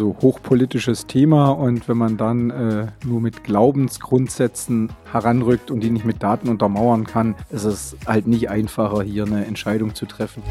Also hochpolitisches Thema und wenn man dann äh, nur mit Glaubensgrundsätzen heranrückt und die nicht mit Daten untermauern kann, ist es halt nicht einfacher, hier eine Entscheidung zu treffen.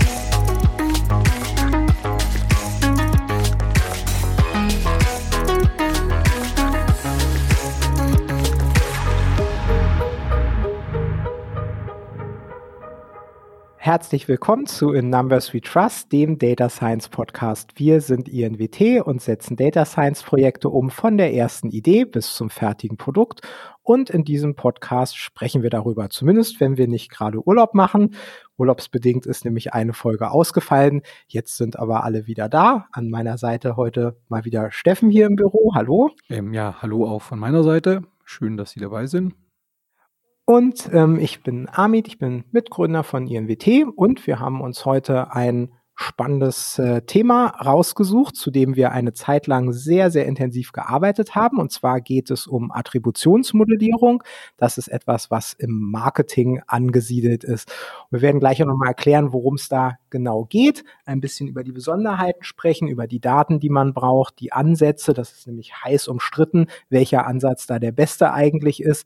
Herzlich willkommen zu In Numbers We Trust, dem Data Science Podcast. Wir sind INWT und setzen Data Science Projekte um von der ersten Idee bis zum fertigen Produkt. Und in diesem Podcast sprechen wir darüber, zumindest wenn wir nicht gerade Urlaub machen. Urlaubsbedingt ist nämlich eine Folge ausgefallen. Jetzt sind aber alle wieder da. An meiner Seite heute mal wieder Steffen hier im Büro. Hallo. Ähm, ja, hallo auch von meiner Seite. Schön, dass Sie dabei sind. Und ähm, ich bin Amit, ich bin Mitgründer von INWT und wir haben uns heute ein spannendes äh, Thema rausgesucht, zu dem wir eine Zeit lang sehr, sehr intensiv gearbeitet haben. Und zwar geht es um Attributionsmodellierung. Das ist etwas, was im Marketing angesiedelt ist. Und wir werden gleich auch nochmal erklären, worum es da genau geht, ein bisschen über die Besonderheiten sprechen, über die Daten, die man braucht, die Ansätze. Das ist nämlich heiß umstritten, welcher Ansatz da der beste eigentlich ist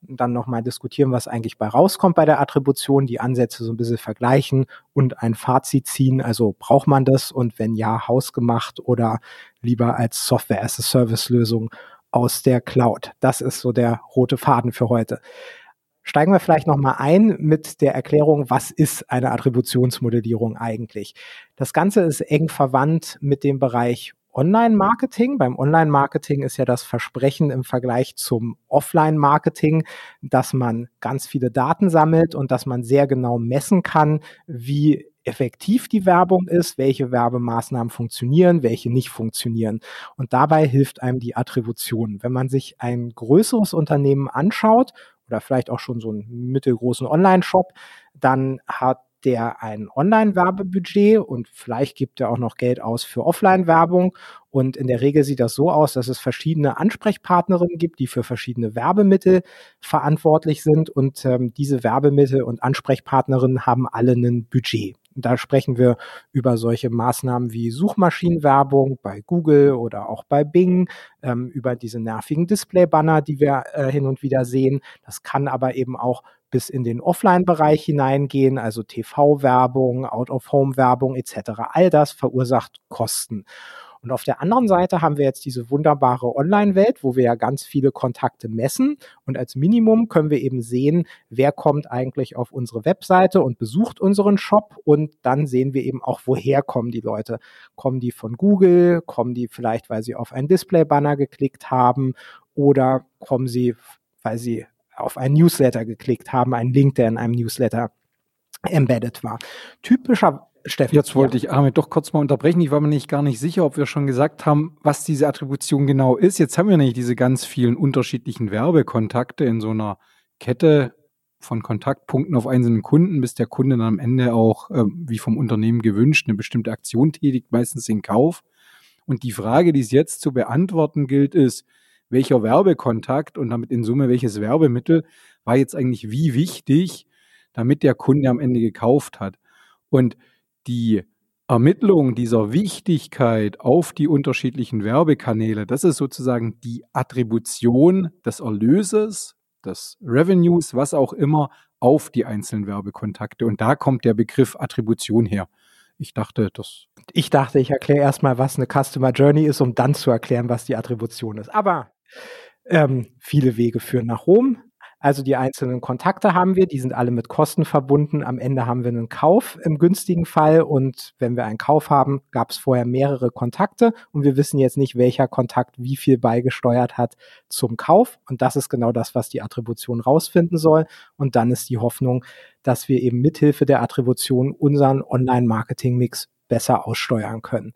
dann nochmal diskutieren, was eigentlich bei rauskommt bei der Attribution, die Ansätze so ein bisschen vergleichen und ein Fazit ziehen. Also braucht man das und wenn ja, hausgemacht oder lieber als Software as a Service Lösung aus der Cloud. Das ist so der rote Faden für heute. Steigen wir vielleicht nochmal ein mit der Erklärung, was ist eine Attributionsmodellierung eigentlich? Das Ganze ist eng verwandt mit dem Bereich Online-Marketing. Beim Online-Marketing ist ja das Versprechen im Vergleich zum Offline-Marketing, dass man ganz viele Daten sammelt und dass man sehr genau messen kann, wie effektiv die Werbung ist, welche Werbemaßnahmen funktionieren, welche nicht funktionieren. Und dabei hilft einem die Attribution. Wenn man sich ein größeres Unternehmen anschaut oder vielleicht auch schon so einen mittelgroßen Online-Shop, dann hat der ein Online-Werbebudget und vielleicht gibt er auch noch Geld aus für Offline-Werbung. Und in der Regel sieht das so aus, dass es verschiedene Ansprechpartnerinnen gibt, die für verschiedene Werbemittel verantwortlich sind. Und ähm, diese Werbemittel und Ansprechpartnerinnen haben alle ein Budget. Da sprechen wir über solche Maßnahmen wie Suchmaschinenwerbung bei Google oder auch bei Bing, ähm, über diese nervigen Display-Banner, die wir äh, hin und wieder sehen. Das kann aber eben auch bis in den Offline-Bereich hineingehen, also TV-Werbung, Out-of-Home-Werbung etc. All das verursacht Kosten. Und auf der anderen Seite haben wir jetzt diese wunderbare Online-Welt, wo wir ja ganz viele Kontakte messen. Und als Minimum können wir eben sehen, wer kommt eigentlich auf unsere Webseite und besucht unseren Shop. Und dann sehen wir eben auch, woher kommen die Leute. Kommen die von Google? Kommen die vielleicht, weil sie auf einen Display-Banner geklickt haben? Oder kommen sie, weil sie auf einen Newsletter geklickt haben, einen Link, der in einem Newsletter embedded war. Typischer Steffen. Jetzt wollte ja. ich Armin doch kurz mal unterbrechen. Ich war mir nicht gar nicht sicher, ob wir schon gesagt haben, was diese Attribution genau ist. Jetzt haben wir nämlich diese ganz vielen unterschiedlichen Werbekontakte in so einer Kette von Kontaktpunkten auf einzelnen Kunden, bis der Kunde dann am Ende auch, äh, wie vom Unternehmen gewünscht, eine bestimmte Aktion tätigt, meistens den Kauf. Und die Frage, die es jetzt zu beantworten gilt, ist, welcher Werbekontakt und damit in Summe welches Werbemittel war jetzt eigentlich wie wichtig, damit der Kunde am Ende gekauft hat. Und die Ermittlung dieser Wichtigkeit auf die unterschiedlichen Werbekanäle, das ist sozusagen die Attribution des Erlöses, des Revenues, was auch immer, auf die einzelnen Werbekontakte. Und da kommt der Begriff Attribution her. Ich dachte, das. Ich dachte, ich erkläre erstmal, was eine Customer Journey ist, um dann zu erklären, was die Attribution ist. Aber ähm, viele Wege führen nach Rom. Also die einzelnen Kontakte haben wir, die sind alle mit Kosten verbunden. Am Ende haben wir einen Kauf im günstigen Fall und wenn wir einen Kauf haben, gab es vorher mehrere Kontakte und wir wissen jetzt nicht, welcher Kontakt wie viel beigesteuert hat zum Kauf und das ist genau das, was die Attribution rausfinden soll und dann ist die Hoffnung, dass wir eben mithilfe der Attribution unseren Online-Marketing-Mix besser aussteuern können.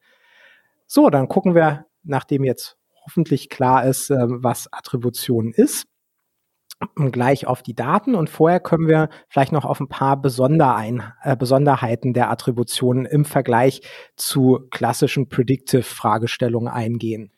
So, dann gucken wir, nachdem jetzt hoffentlich klar ist, äh, was Attribution ist, gleich auf die Daten und vorher können wir vielleicht noch auf ein paar Besonderein, äh, Besonderheiten der Attribution im Vergleich zu klassischen Predictive-Fragestellungen eingehen.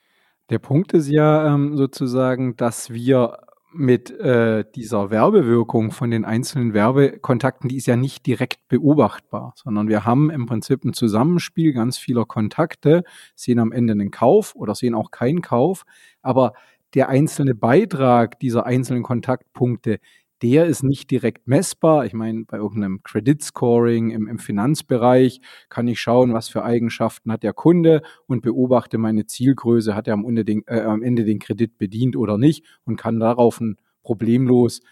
Der Punkt ist ja ähm, sozusagen, dass wir mit äh, dieser Werbewirkung von den einzelnen Werbekontakten, die ist ja nicht direkt beobachtbar, sondern wir haben im Prinzip ein Zusammenspiel ganz vieler Kontakte, sehen am Ende einen Kauf oder sehen auch keinen Kauf, aber der einzelne Beitrag dieser einzelnen Kontaktpunkte, der ist nicht direkt messbar. Ich meine, bei irgendeinem Credit Scoring im, im, Finanzbereich kann ich schauen, was für Eigenschaften hat der Kunde und beobachte meine Zielgröße, hat er am Ende den, äh, am Ende den Kredit bedient oder nicht und kann darauf ein problemlos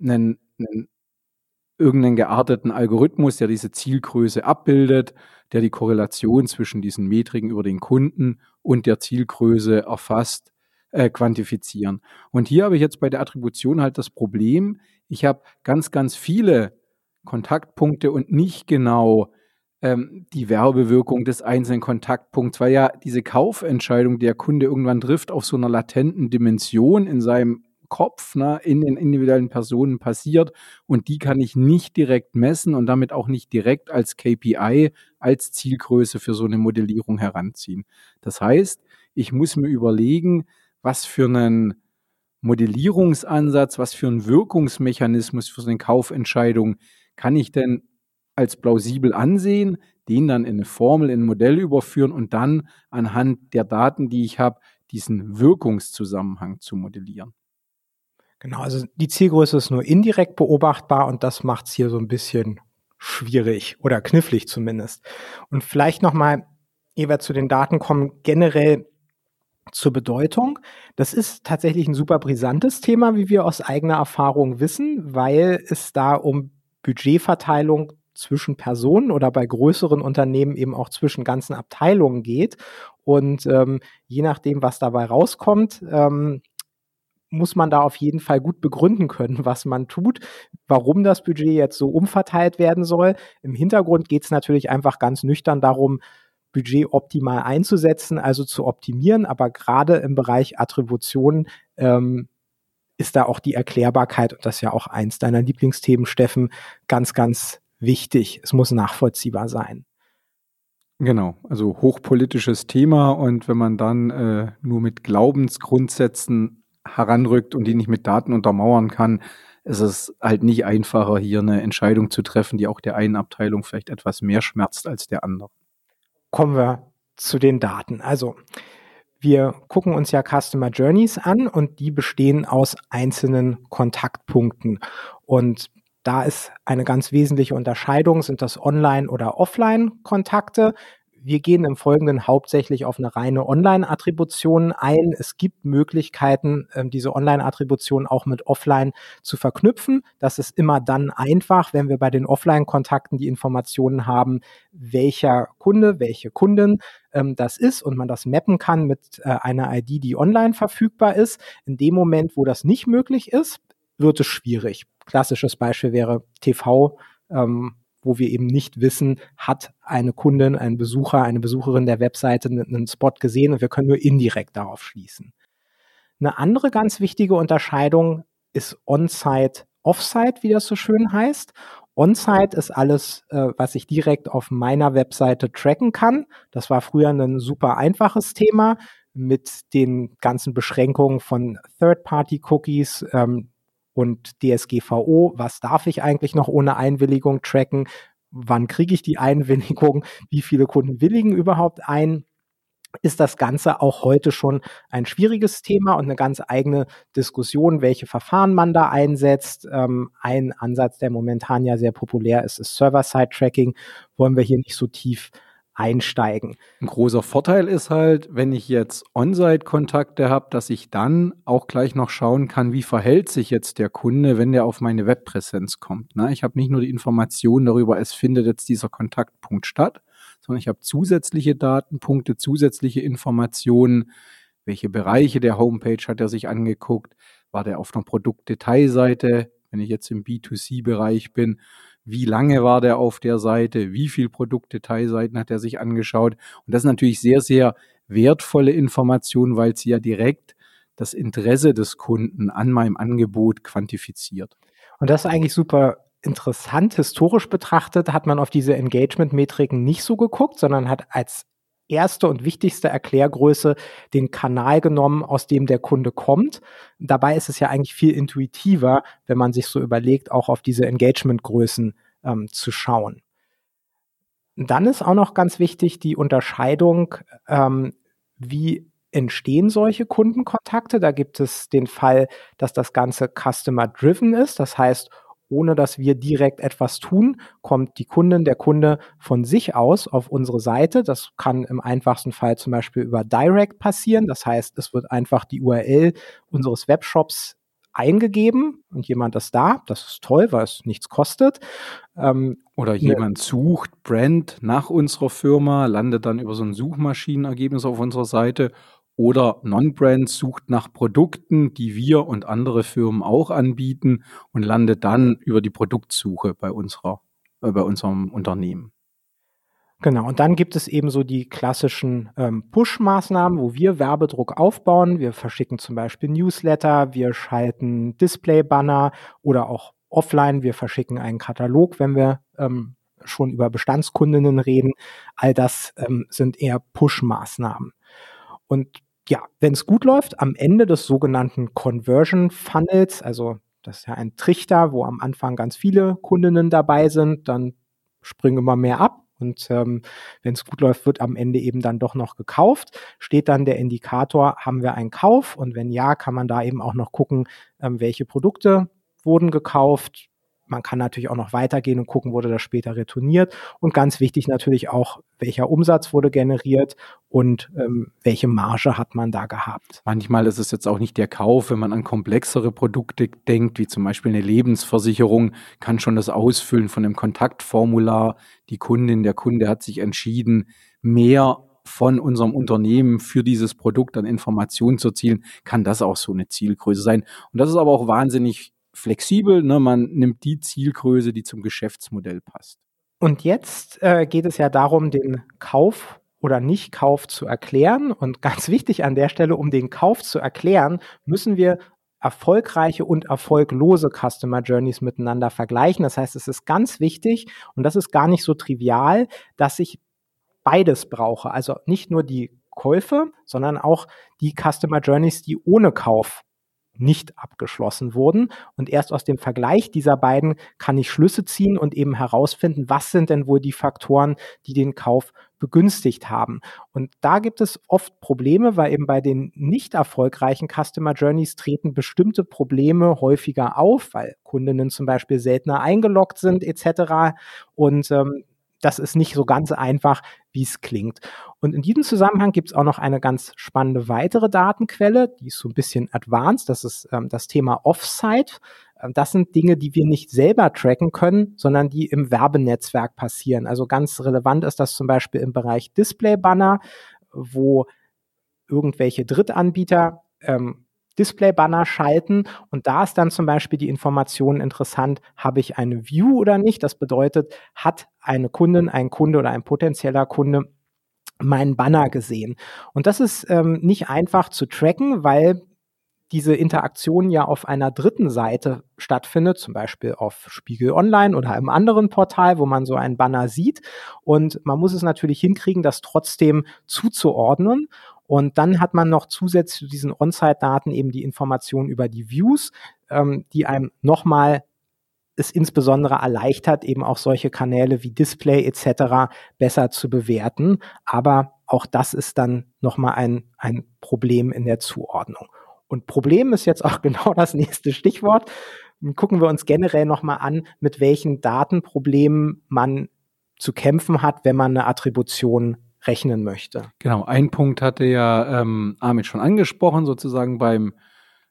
einen, einen irgendeinen gearteten Algorithmus, der diese Zielgröße abbildet, der die Korrelation zwischen diesen Metriken über den Kunden und der Zielgröße erfasst, äh, quantifizieren. Und hier habe ich jetzt bei der Attribution halt das Problem, ich habe ganz, ganz viele Kontaktpunkte und nicht genau ähm, die Werbewirkung des einzelnen Kontaktpunkts, weil ja diese Kaufentscheidung, die der Kunde irgendwann trifft, auf so einer latenten Dimension in seinem Kopf, ne, in den individuellen Personen passiert und die kann ich nicht direkt messen und damit auch nicht direkt als KPI, als Zielgröße für so eine Modellierung heranziehen. Das heißt, ich muss mir überlegen, was für einen Modellierungsansatz, was für einen Wirkungsmechanismus für so eine Kaufentscheidung kann ich denn als plausibel ansehen, den dann in eine Formel, in ein Modell überführen und dann anhand der Daten, die ich habe, diesen Wirkungszusammenhang zu modellieren. Genau, also die Zielgröße ist nur indirekt beobachtbar und das macht es hier so ein bisschen schwierig oder knifflig zumindest. Und vielleicht nochmal, ehe wir zu den Daten kommen, generell zur Bedeutung. Das ist tatsächlich ein super brisantes Thema, wie wir aus eigener Erfahrung wissen, weil es da um Budgetverteilung zwischen Personen oder bei größeren Unternehmen eben auch zwischen ganzen Abteilungen geht. Und ähm, je nachdem, was dabei rauskommt, ähm, muss man da auf jeden Fall gut begründen können, was man tut, warum das Budget jetzt so umverteilt werden soll. Im Hintergrund geht es natürlich einfach ganz nüchtern darum, Budget optimal einzusetzen, also zu optimieren. Aber gerade im Bereich Attribution ähm, ist da auch die Erklärbarkeit, und das ist ja auch eins deiner Lieblingsthemen, Steffen, ganz, ganz wichtig. Es muss nachvollziehbar sein. Genau, also hochpolitisches Thema und wenn man dann äh, nur mit Glaubensgrundsätzen heranrückt und die nicht mit Daten untermauern kann, ist es halt nicht einfacher, hier eine Entscheidung zu treffen, die auch der einen Abteilung vielleicht etwas mehr schmerzt als der anderen kommen wir zu den Daten. Also wir gucken uns ja Customer Journeys an und die bestehen aus einzelnen Kontaktpunkten. Und da ist eine ganz wesentliche Unterscheidung, sind das Online- oder Offline-Kontakte wir gehen im Folgenden hauptsächlich auf eine reine Online-Attribution ein. Es gibt Möglichkeiten, ähm, diese Online-Attribution auch mit Offline zu verknüpfen. Das ist immer dann einfach, wenn wir bei den Offline-Kontakten die Informationen haben, welcher Kunde, welche Kundin ähm, das ist und man das mappen kann mit äh, einer ID, die online verfügbar ist. In dem Moment, wo das nicht möglich ist, wird es schwierig. Klassisches Beispiel wäre TV. Ähm, wo wir eben nicht wissen, hat eine Kundin, ein Besucher, eine Besucherin der Webseite einen Spot gesehen und wir können nur indirekt darauf schließen. Eine andere ganz wichtige Unterscheidung ist On-Site, Off-Site, wie das so schön heißt. On-Site ist alles, äh, was ich direkt auf meiner Webseite tracken kann. Das war früher ein super einfaches Thema mit den ganzen Beschränkungen von Third-Party-Cookies, ähm, und DSGVO, was darf ich eigentlich noch ohne Einwilligung tracken? Wann kriege ich die Einwilligung? Wie viele Kunden willigen überhaupt ein? ist das Ganze auch heute schon ein schwieriges Thema und eine ganz eigene Diskussion, welche Verfahren man da einsetzt. Ähm, ein Ansatz, der momentan ja sehr populär ist, ist Server-Side-Tracking. Wollen wir hier nicht so tief einsteigen. Ein großer Vorteil ist halt, wenn ich jetzt On-Site-Kontakte habe, dass ich dann auch gleich noch schauen kann, wie verhält sich jetzt der Kunde, wenn der auf meine Webpräsenz kommt. Ne? Ich habe nicht nur die Information darüber, es findet jetzt dieser Kontaktpunkt statt, sondern ich habe zusätzliche Datenpunkte, zusätzliche Informationen, welche Bereiche der Homepage hat er sich angeguckt, war der auf einer Produktdetailseite, wenn ich jetzt im B2C-Bereich bin, wie lange war der auf der Seite, wie viel Produktdetailseiten hat er sich angeschaut. Und das ist natürlich sehr, sehr wertvolle Information, weil sie ja direkt das Interesse des Kunden an meinem Angebot quantifiziert. Und das ist eigentlich super interessant. Historisch betrachtet hat man auf diese Engagement-Metriken nicht so geguckt, sondern hat als erste und wichtigste Erklärgröße den Kanal genommen, aus dem der Kunde kommt. Dabei ist es ja eigentlich viel intuitiver, wenn man sich so überlegt, auch auf diese Engagementgrößen ähm, zu schauen. Dann ist auch noch ganz wichtig die Unterscheidung, ähm, wie entstehen solche Kundenkontakte. Da gibt es den Fall, dass das Ganze Customer-Driven ist. Das heißt, ohne dass wir direkt etwas tun, kommt die Kundin, der Kunde von sich aus auf unsere Seite. Das kann im einfachsten Fall zum Beispiel über Direct passieren. Das heißt, es wird einfach die URL unseres Webshops eingegeben und jemand ist da. Das ist toll, weil es nichts kostet. Ähm, Oder jemand ne, sucht Brand nach unserer Firma, landet dann über so ein Suchmaschinenergebnis auf unserer Seite oder Non-Brand sucht nach Produkten, die wir und andere Firmen auch anbieten und landet dann über die Produktsuche bei unserer, äh, bei unserem Unternehmen. Genau, und dann gibt es eben so die klassischen ähm, Push-Maßnahmen, wo wir Werbedruck aufbauen. Wir verschicken zum Beispiel Newsletter, wir schalten Display-Banner oder auch offline, wir verschicken einen Katalog, wenn wir ähm, schon über Bestandskundinnen reden. All das ähm, sind eher Push-Maßnahmen. Und ja, wenn es gut läuft, am Ende des sogenannten Conversion Funnels, also das ist ja ein Trichter, wo am Anfang ganz viele Kundinnen dabei sind, dann springen immer mehr ab. Und ähm, wenn es gut läuft, wird am Ende eben dann doch noch gekauft. Steht dann der Indikator, haben wir einen Kauf? Und wenn ja, kann man da eben auch noch gucken, ähm, welche Produkte wurden gekauft, man kann natürlich auch noch weitergehen und gucken, wurde das später retourniert. Und ganz wichtig natürlich auch, welcher Umsatz wurde generiert und ähm, welche Marge hat man da gehabt. Manchmal ist es jetzt auch nicht der Kauf, wenn man an komplexere Produkte denkt, wie zum Beispiel eine Lebensversicherung, kann schon das Ausfüllen von einem Kontaktformular. Die Kundin, der Kunde hat sich entschieden, mehr von unserem Unternehmen für dieses Produkt an Informationen zu erzielen, kann das auch so eine Zielgröße sein. Und das ist aber auch wahnsinnig flexibel. Ne? Man nimmt die Zielgröße, die zum Geschäftsmodell passt. Und jetzt äh, geht es ja darum, den Kauf oder Nicht-Kauf zu erklären. Und ganz wichtig an der Stelle, um den Kauf zu erklären, müssen wir erfolgreiche und erfolglose Customer Journeys miteinander vergleichen. Das heißt, es ist ganz wichtig und das ist gar nicht so trivial, dass ich beides brauche. Also nicht nur die Käufe, sondern auch die Customer Journeys, die ohne Kauf nicht abgeschlossen wurden. Und erst aus dem Vergleich dieser beiden kann ich Schlüsse ziehen und eben herausfinden, was sind denn wohl die Faktoren, die den Kauf begünstigt haben. Und da gibt es oft Probleme, weil eben bei den nicht erfolgreichen Customer Journeys treten bestimmte Probleme häufiger auf, weil Kundinnen zum Beispiel seltener eingeloggt sind etc. Und ähm, das ist nicht so ganz einfach, wie es klingt. Und in diesem Zusammenhang gibt es auch noch eine ganz spannende weitere Datenquelle, die ist so ein bisschen advanced, das ist ähm, das Thema Offsite. Ähm, das sind Dinge, die wir nicht selber tracken können, sondern die im Werbenetzwerk passieren. Also ganz relevant ist das zum Beispiel im Bereich Display-Banner, wo irgendwelche Drittanbieter ähm, Display-Banner schalten und da ist dann zum Beispiel die Information interessant, habe ich eine View oder nicht? Das bedeutet, hat eine Kundin, ein Kunde oder ein potenzieller Kunde meinen Banner gesehen? Und das ist ähm, nicht einfach zu tracken, weil diese Interaktion ja auf einer dritten Seite stattfindet, zum Beispiel auf Spiegel Online oder einem anderen Portal, wo man so einen Banner sieht. Und man muss es natürlich hinkriegen, das trotzdem zuzuordnen. Und dann hat man noch zusätzlich zu diesen On-Site-Daten eben die Informationen über die Views, ähm, die einem nochmal es insbesondere erleichtert, eben auch solche Kanäle wie Display etc. besser zu bewerten. Aber auch das ist dann nochmal ein, ein Problem in der Zuordnung. Und Problem ist jetzt auch genau das nächste Stichwort. Gucken wir uns generell nochmal an, mit welchen Datenproblemen man zu kämpfen hat, wenn man eine Attribution rechnen möchte. Genau, ein Punkt hatte ja ähm, Amit schon angesprochen, sozusagen beim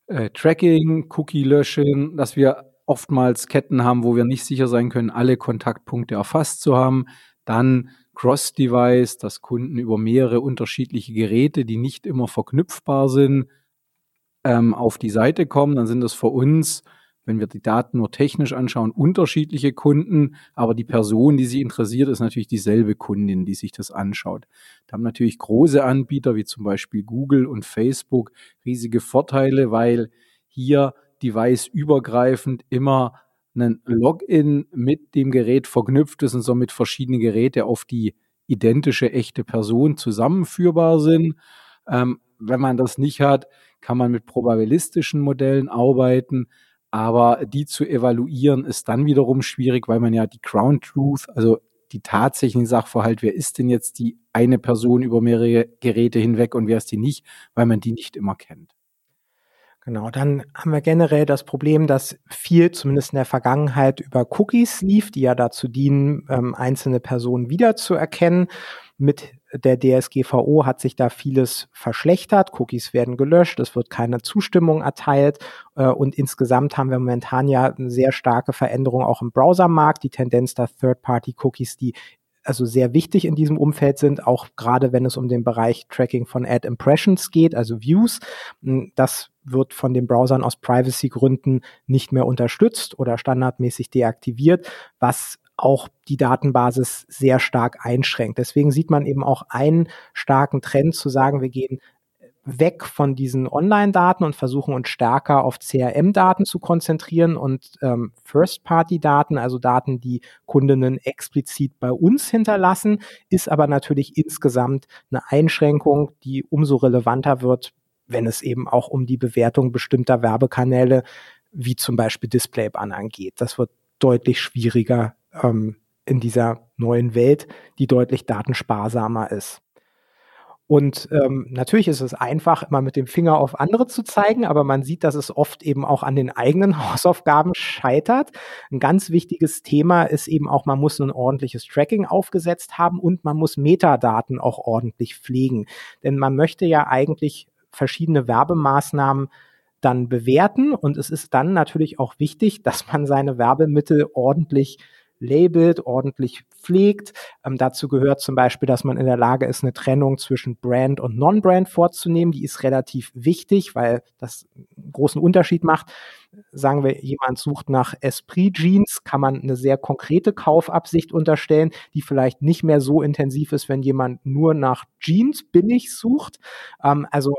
äh, Tracking, Cookie löschen, dass wir oftmals Ketten haben, wo wir nicht sicher sein können, alle Kontaktpunkte erfasst zu haben. Dann Cross-Device, dass Kunden über mehrere unterschiedliche Geräte, die nicht immer verknüpfbar sind, ähm, auf die Seite kommen. Dann sind das für uns wenn wir die Daten nur technisch anschauen, unterschiedliche Kunden, aber die Person, die sie interessiert, ist natürlich dieselbe Kundin, die sich das anschaut. Da haben natürlich große Anbieter wie zum Beispiel Google und Facebook riesige Vorteile, weil hier device-übergreifend immer ein Login mit dem Gerät verknüpft ist und somit verschiedene Geräte auf die identische echte Person zusammenführbar sind. Ähm, wenn man das nicht hat, kann man mit probabilistischen Modellen arbeiten. Aber die zu evaluieren ist dann wiederum schwierig, weil man ja die Ground Truth, also die tatsächlichen Sachverhalt, wer ist denn jetzt die eine Person über mehrere Geräte hinweg und wer ist die nicht, weil man die nicht immer kennt. Genau, dann haben wir generell das Problem, dass viel, zumindest in der Vergangenheit, über Cookies lief, die ja dazu dienen, ähm, einzelne Personen wiederzuerkennen. Mit der DSGVO hat sich da vieles verschlechtert. Cookies werden gelöscht, es wird keine Zustimmung erteilt äh, und insgesamt haben wir momentan ja eine sehr starke Veränderung auch im Browsermarkt. Die Tendenz, dass Third-Party-Cookies, die also sehr wichtig in diesem Umfeld sind, auch gerade wenn es um den Bereich Tracking von Ad Impressions geht, also Views. Hm, das wird von den Browsern aus Privacy-Gründen nicht mehr unterstützt oder standardmäßig deaktiviert, was auch die Datenbasis sehr stark einschränkt. Deswegen sieht man eben auch einen starken Trend zu sagen, wir gehen weg von diesen Online-Daten und versuchen uns stärker auf CRM-Daten zu konzentrieren und ähm, First-Party-Daten, also Daten, die Kundinnen explizit bei uns hinterlassen, ist aber natürlich insgesamt eine Einschränkung, die umso relevanter wird, wenn es eben auch um die Bewertung bestimmter Werbekanäle wie zum Beispiel Display-Bannern geht. Das wird deutlich schwieriger ähm, in dieser neuen Welt, die deutlich datensparsamer ist. Und ähm, natürlich ist es einfach, immer mit dem Finger auf andere zu zeigen, aber man sieht, dass es oft eben auch an den eigenen Hausaufgaben scheitert. Ein ganz wichtiges Thema ist eben auch, man muss ein ordentliches Tracking aufgesetzt haben und man muss Metadaten auch ordentlich pflegen. Denn man möchte ja eigentlich verschiedene Werbemaßnahmen dann bewerten und es ist dann natürlich auch wichtig, dass man seine Werbemittel ordentlich labelt, ordentlich pflegt. Ähm, dazu gehört zum Beispiel, dass man in der Lage ist, eine Trennung zwischen Brand und Non-Brand vorzunehmen. Die ist relativ wichtig, weil das einen großen Unterschied macht. Sagen wir, jemand sucht nach Esprit Jeans, kann man eine sehr konkrete Kaufabsicht unterstellen, die vielleicht nicht mehr so intensiv ist, wenn jemand nur nach Jeans billig sucht. Ähm, also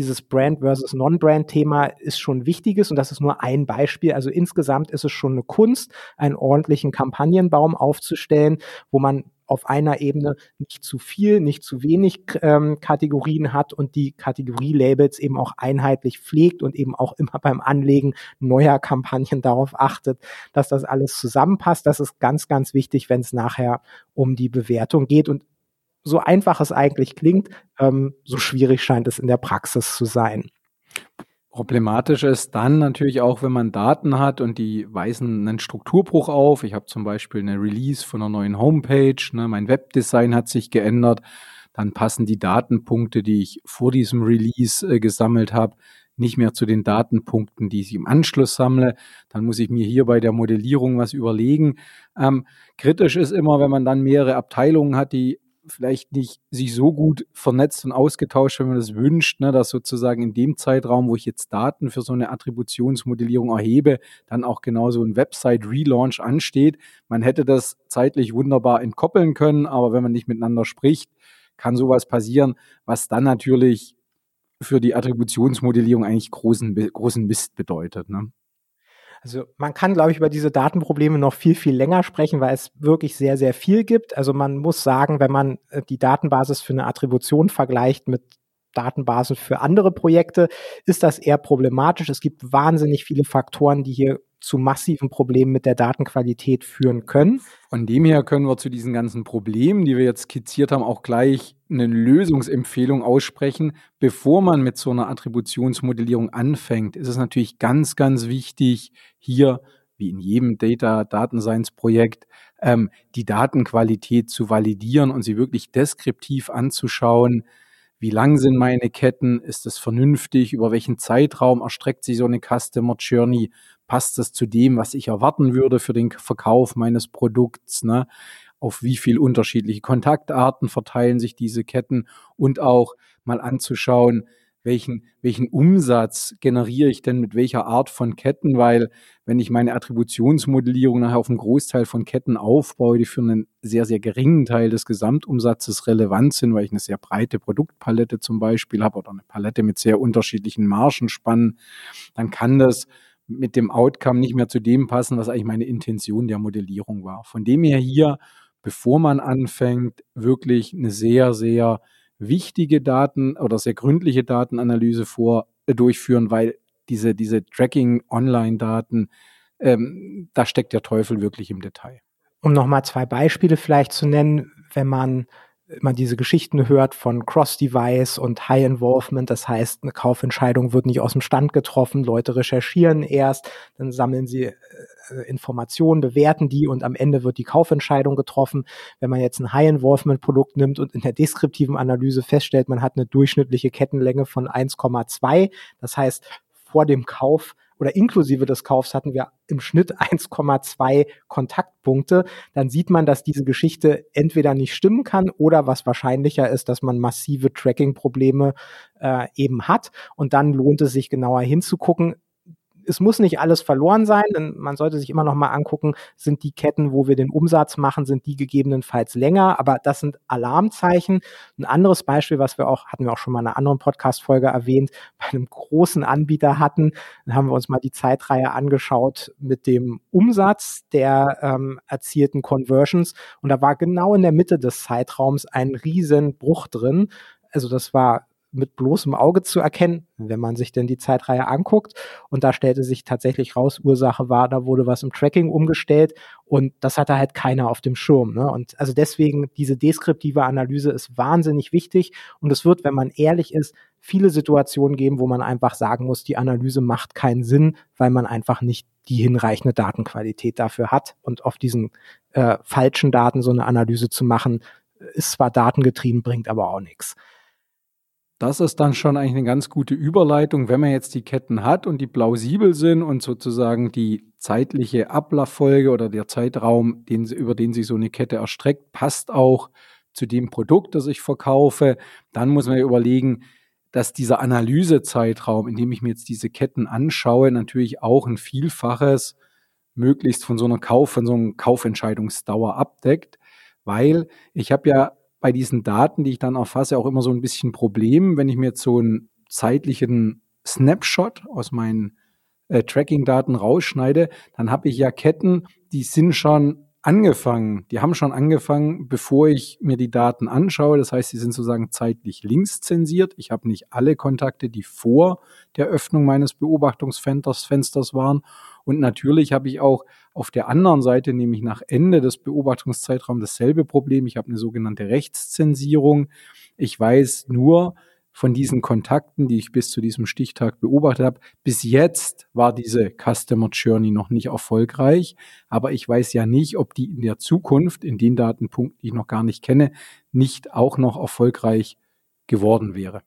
dieses Brand versus Non-Brand-Thema ist schon wichtiges und das ist nur ein Beispiel. Also insgesamt ist es schon eine Kunst, einen ordentlichen Kampagnenbaum aufzustellen, wo man auf einer Ebene nicht zu viel, nicht zu wenig ähm, Kategorien hat und die Kategorie-Labels eben auch einheitlich pflegt und eben auch immer beim Anlegen neuer Kampagnen darauf achtet, dass das alles zusammenpasst. Das ist ganz, ganz wichtig, wenn es nachher um die Bewertung geht. Und so einfach es eigentlich klingt, ähm, so schwierig scheint es in der Praxis zu sein. Problematisch ist dann natürlich auch, wenn man Daten hat und die weisen einen Strukturbruch auf. Ich habe zum Beispiel eine Release von einer neuen Homepage, ne, mein Webdesign hat sich geändert. Dann passen die Datenpunkte, die ich vor diesem Release äh, gesammelt habe, nicht mehr zu den Datenpunkten, die ich im Anschluss sammle. Dann muss ich mir hier bei der Modellierung was überlegen. Ähm, kritisch ist immer, wenn man dann mehrere Abteilungen hat, die vielleicht nicht sich so gut vernetzt und ausgetauscht, wenn man das wünscht, ne, dass sozusagen in dem Zeitraum, wo ich jetzt Daten für so eine Attributionsmodellierung erhebe, dann auch genauso ein Website-Relaunch ansteht. Man hätte das zeitlich wunderbar entkoppeln können, aber wenn man nicht miteinander spricht, kann sowas passieren, was dann natürlich für die Attributionsmodellierung eigentlich großen, großen Mist bedeutet. Ne? Also man kann, glaube ich, über diese Datenprobleme noch viel, viel länger sprechen, weil es wirklich sehr, sehr viel gibt. Also man muss sagen, wenn man äh, die Datenbasis für eine Attribution vergleicht mit Datenbasen für andere Projekte, ist das eher problematisch. Es gibt wahnsinnig viele Faktoren, die hier zu massiven Problemen mit der Datenqualität führen können. Von dem her können wir zu diesen ganzen Problemen, die wir jetzt skizziert haben, auch gleich eine Lösungsempfehlung aussprechen. Bevor man mit so einer Attributionsmodellierung anfängt, ist es natürlich ganz, ganz wichtig, hier wie in jedem Data Daten Science Projekt ähm, die Datenqualität zu validieren und sie wirklich deskriptiv anzuschauen, wie lang sind meine Ketten? Ist das vernünftig? Über welchen Zeitraum erstreckt sich so eine Customer Journey? Passt das zu dem, was ich erwarten würde für den Verkauf meines Produkts? Ne? Auf wie viel unterschiedliche Kontaktarten verteilen sich diese Ketten? Und auch mal anzuschauen, welchen, welchen Umsatz generiere ich denn mit welcher Art von Ketten, weil wenn ich meine Attributionsmodellierung nachher auf einen Großteil von Ketten aufbaue, die für einen sehr, sehr geringen Teil des Gesamtumsatzes relevant sind, weil ich eine sehr breite Produktpalette zum Beispiel habe oder eine Palette mit sehr unterschiedlichen Margenspannen, dann kann das mit dem Outcome nicht mehr zu dem passen, was eigentlich meine Intention der Modellierung war. Von dem her hier bevor man anfängt, wirklich eine sehr, sehr wichtige Daten oder sehr gründliche Datenanalyse vor, äh, durchführen, weil diese, diese Tracking-Online-Daten, ähm, da steckt der Teufel wirklich im Detail. Um nochmal zwei Beispiele vielleicht zu nennen, wenn man man diese Geschichten hört von Cross-Device und High Involvement. Das heißt, eine Kaufentscheidung wird nicht aus dem Stand getroffen. Leute recherchieren erst, dann sammeln sie äh, Informationen, bewerten die und am Ende wird die Kaufentscheidung getroffen. Wenn man jetzt ein High-Involvement-Produkt nimmt und in der deskriptiven Analyse feststellt, man hat eine durchschnittliche Kettenlänge von 1,2, das heißt, vor dem Kauf oder inklusive des Kaufs hatten wir im Schnitt 1,2 Kontaktpunkte, dann sieht man, dass diese Geschichte entweder nicht stimmen kann oder was wahrscheinlicher ist, dass man massive Tracking-Probleme äh, eben hat. Und dann lohnt es sich genauer hinzugucken, es muss nicht alles verloren sein, denn man sollte sich immer noch mal angucken, sind die Ketten, wo wir den Umsatz machen, sind die gegebenenfalls länger, aber das sind Alarmzeichen. Ein anderes Beispiel, was wir auch, hatten wir auch schon mal in einer anderen Podcast-Folge erwähnt, bei einem großen Anbieter hatten, dann haben wir uns mal die Zeitreihe angeschaut mit dem Umsatz der ähm, erzielten Conversions und da war genau in der Mitte des Zeitraums ein riesen Bruch drin. Also das war mit bloßem Auge zu erkennen, wenn man sich denn die Zeitreihe anguckt. Und da stellte sich tatsächlich raus, Ursache war, da wurde was im Tracking umgestellt und das hatte halt keiner auf dem Schirm. Ne? Und also deswegen, diese deskriptive Analyse ist wahnsinnig wichtig und es wird, wenn man ehrlich ist, viele Situationen geben, wo man einfach sagen muss, die Analyse macht keinen Sinn, weil man einfach nicht die hinreichende Datenqualität dafür hat. Und auf diesen äh, falschen Daten so eine Analyse zu machen, ist zwar datengetrieben, bringt aber auch nichts. Das ist dann schon eigentlich eine ganz gute Überleitung, wenn man jetzt die Ketten hat und die plausibel sind und sozusagen die zeitliche Ablauffolge oder der Zeitraum, den, über den sich so eine Kette erstreckt, passt auch zu dem Produkt, das ich verkaufe. Dann muss man ja überlegen, dass dieser Analysezeitraum, in dem ich mir jetzt diese Ketten anschaue, natürlich auch ein Vielfaches möglichst von so einer Kauf, von so einer Kaufentscheidungsdauer abdeckt, weil ich habe ja bei diesen Daten, die ich dann erfasse, auch immer so ein bisschen Problem, wenn ich mir jetzt so einen zeitlichen Snapshot aus meinen äh, Tracking-Daten rausschneide, dann habe ich ja Ketten, die sind schon angefangen, die haben schon angefangen, bevor ich mir die Daten anschaue. Das heißt, sie sind sozusagen zeitlich links zensiert. Ich habe nicht alle Kontakte, die vor der Öffnung meines Beobachtungsfensters Fensters waren. Und natürlich habe ich auch auf der anderen Seite, nämlich nach Ende des Beobachtungszeitraums, dasselbe Problem. Ich habe eine sogenannte Rechtszensierung. Ich weiß nur, von diesen Kontakten, die ich bis zu diesem Stichtag beobachtet habe, bis jetzt war diese Customer Journey noch nicht erfolgreich. Aber ich weiß ja nicht, ob die in der Zukunft, in den Datenpunkten, die ich noch gar nicht kenne, nicht auch noch erfolgreich geworden wäre.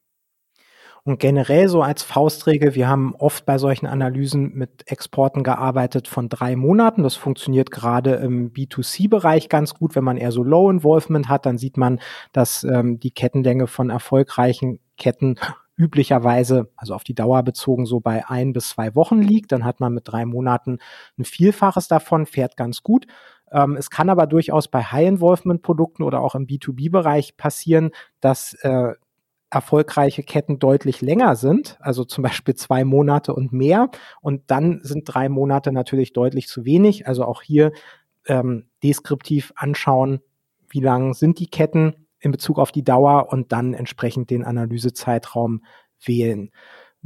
Und generell so als Faustregel, wir haben oft bei solchen Analysen mit Exporten gearbeitet von drei Monaten. Das funktioniert gerade im B2C-Bereich ganz gut. Wenn man eher so Low Involvement hat, dann sieht man, dass ähm, die Kettenlänge von erfolgreichen Ketten üblicherweise, also auf die Dauer bezogen, so bei ein bis zwei Wochen liegt. Dann hat man mit drei Monaten ein Vielfaches davon, fährt ganz gut. Ähm, es kann aber durchaus bei High-Involvement-Produkten oder auch im B2B-Bereich passieren, dass äh, erfolgreiche Ketten deutlich länger sind, also zum Beispiel zwei Monate und mehr. Und dann sind drei Monate natürlich deutlich zu wenig. Also auch hier ähm, deskriptiv anschauen, wie lang sind die Ketten in Bezug auf die Dauer und dann entsprechend den Analysezeitraum wählen.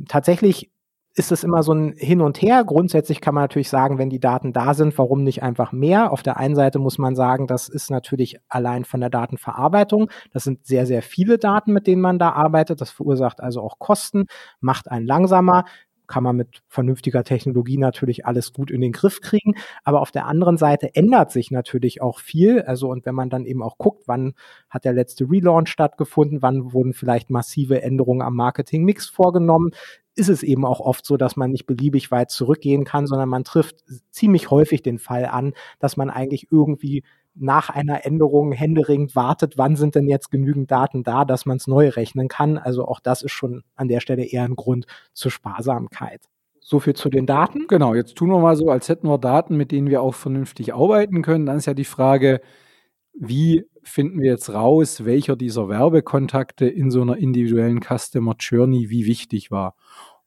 Tatsächlich ist es immer so ein Hin und Her. Grundsätzlich kann man natürlich sagen, wenn die Daten da sind, warum nicht einfach mehr? Auf der einen Seite muss man sagen, das ist natürlich allein von der Datenverarbeitung. Das sind sehr, sehr viele Daten, mit denen man da arbeitet. Das verursacht also auch Kosten, macht einen langsamer kann man mit vernünftiger Technologie natürlich alles gut in den Griff kriegen. Aber auf der anderen Seite ändert sich natürlich auch viel. Also, und wenn man dann eben auch guckt, wann hat der letzte Relaunch stattgefunden, wann wurden vielleicht massive Änderungen am Marketing-Mix vorgenommen, ist es eben auch oft so, dass man nicht beliebig weit zurückgehen kann, sondern man trifft ziemlich häufig den Fall an, dass man eigentlich irgendwie nach einer Änderung händeringend wartet, wann sind denn jetzt genügend Daten da, dass man es neu rechnen kann. Also auch das ist schon an der Stelle eher ein Grund zur Sparsamkeit. So viel zu den Daten. Genau, jetzt tun wir mal so, als hätten wir Daten, mit denen wir auch vernünftig arbeiten können. Dann ist ja die Frage, wie finden wir jetzt raus, welcher dieser Werbekontakte in so einer individuellen Customer Journey wie wichtig war.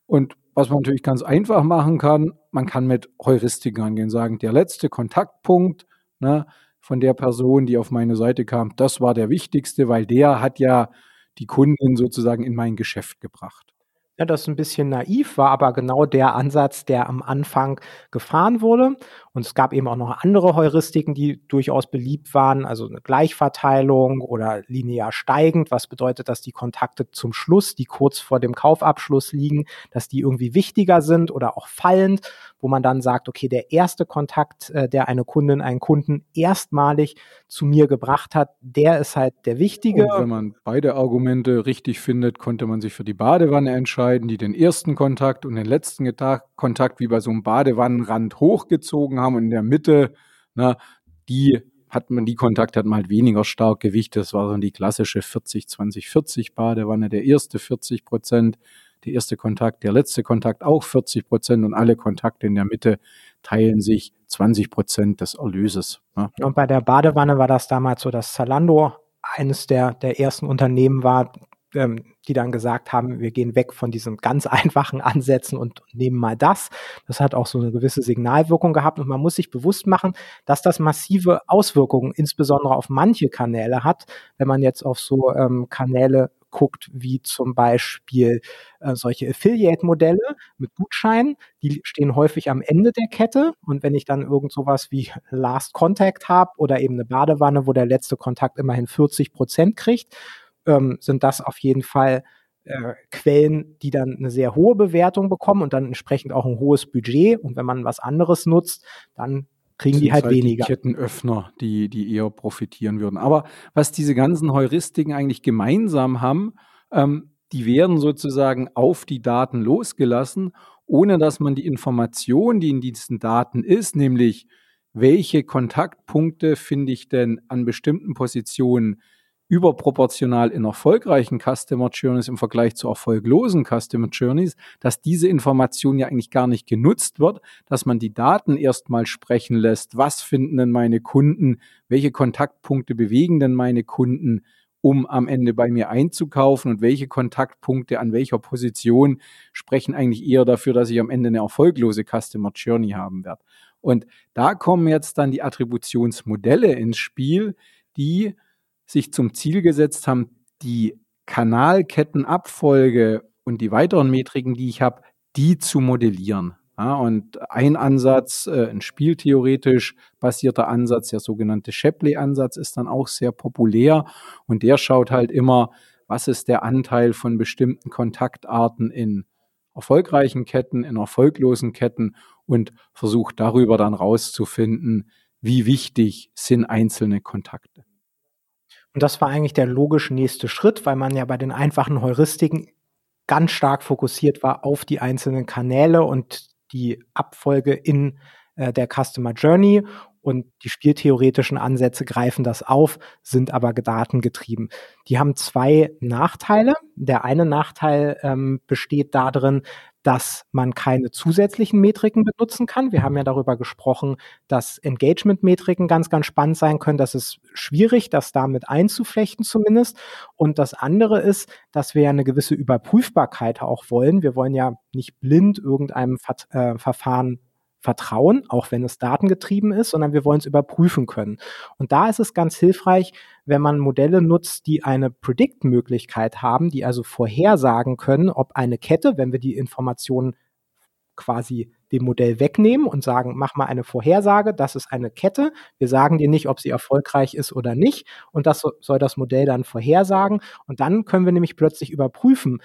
Und was man natürlich ganz einfach machen kann, man kann mit Heuristiken angehen, sagen, der letzte Kontaktpunkt ne, von der Person, die auf meine Seite kam, das war der wichtigste, weil der hat ja die Kundin sozusagen in mein Geschäft gebracht. Ja, das ist ein bisschen naiv, war aber genau der Ansatz, der am Anfang gefahren wurde. Und es gab eben auch noch andere Heuristiken, die durchaus beliebt waren, also eine Gleichverteilung oder linear steigend, was bedeutet, dass die Kontakte zum Schluss, die kurz vor dem Kaufabschluss liegen, dass die irgendwie wichtiger sind oder auch fallend, wo man dann sagt, okay, der erste Kontakt, äh, der eine Kundin, einen Kunden erstmalig zu mir gebracht hat, der ist halt der wichtige. Und wenn man beide Argumente richtig findet, konnte man sich für die Badewanne entscheiden, die den ersten Kontakt und den letzten Kontakt wie bei so einem Badewannenrand hochgezogen haben und in der Mitte, na, die hat man, die Kontakt hat man halt weniger stark Gewicht. Das war dann die klassische 40, 20, 40 Badewanne. Der erste 40 Prozent, der erste Kontakt, der letzte Kontakt auch 40 Prozent und alle Kontakte in der Mitte teilen sich 20 Prozent des Erlöses. Ja. Und bei der Badewanne war das damals so, dass Zalando eines der, der ersten Unternehmen war, ähm, die dann gesagt haben, wir gehen weg von diesen ganz einfachen Ansätzen und nehmen mal das. Das hat auch so eine gewisse Signalwirkung gehabt und man muss sich bewusst machen, dass das massive Auswirkungen insbesondere auf manche Kanäle hat. Wenn man jetzt auf so ähm, Kanäle guckt, wie zum Beispiel äh, solche Affiliate-Modelle mit Gutscheinen, die stehen häufig am Ende der Kette. Und wenn ich dann irgend sowas wie Last Contact habe oder eben eine Badewanne, wo der letzte Kontakt immerhin 40 Prozent kriegt, ähm, sind das auf jeden Fall äh, Quellen, die dann eine sehr hohe Bewertung bekommen und dann entsprechend auch ein hohes Budget. Und wenn man was anderes nutzt, dann kriegen die halt, halt weniger. Die Kettenöffner, die, die eher profitieren würden. Aber was diese ganzen Heuristiken eigentlich gemeinsam haben, ähm, die werden sozusagen auf die Daten losgelassen, ohne dass man die Information, die in diesen Daten ist, nämlich welche Kontaktpunkte finde ich denn an bestimmten Positionen überproportional in erfolgreichen Customer Journeys im Vergleich zu erfolglosen Customer Journeys, dass diese Information ja eigentlich gar nicht genutzt wird, dass man die Daten erstmal sprechen lässt. Was finden denn meine Kunden? Welche Kontaktpunkte bewegen denn meine Kunden? um am Ende bei mir einzukaufen und welche Kontaktpunkte an welcher Position sprechen eigentlich eher dafür, dass ich am Ende eine erfolglose Customer Journey haben werde. Und da kommen jetzt dann die Attributionsmodelle ins Spiel, die sich zum Ziel gesetzt haben, die Kanalkettenabfolge und die weiteren Metriken, die ich habe, die zu modellieren. Ja, und ein Ansatz, äh, ein spieltheoretisch basierter Ansatz, der sogenannte Shapley-Ansatz, ist dann auch sehr populär. Und der schaut halt immer, was ist der Anteil von bestimmten Kontaktarten in erfolgreichen Ketten, in erfolglosen Ketten und versucht darüber dann rauszufinden, wie wichtig sind einzelne Kontakte. Und das war eigentlich der logisch nächste Schritt, weil man ja bei den einfachen Heuristiken ganz stark fokussiert war auf die einzelnen Kanäle und die Abfolge in äh, der Customer Journey und die spieltheoretischen Ansätze greifen das auf, sind aber datengetrieben. Die haben zwei Nachteile. Der eine Nachteil ähm, besteht darin, dass man keine zusätzlichen Metriken benutzen kann. Wir haben ja darüber gesprochen, dass Engagement-Metriken ganz, ganz spannend sein können. Das ist schwierig, das damit einzuflechten zumindest. Und das andere ist, dass wir ja eine gewisse Überprüfbarkeit auch wollen. Wir wollen ja nicht blind irgendeinem Ver äh, Verfahren vertrauen, auch wenn es datengetrieben ist, sondern wir wollen es überprüfen können. Und da ist es ganz hilfreich, wenn man Modelle nutzt, die eine Predict-Möglichkeit haben, die also vorhersagen können, ob eine Kette, wenn wir die Informationen quasi dem Modell wegnehmen und sagen, mach mal eine Vorhersage, das ist eine Kette. Wir sagen dir nicht, ob sie erfolgreich ist oder nicht. Und das soll das Modell dann vorhersagen. Und dann können wir nämlich plötzlich überprüfen,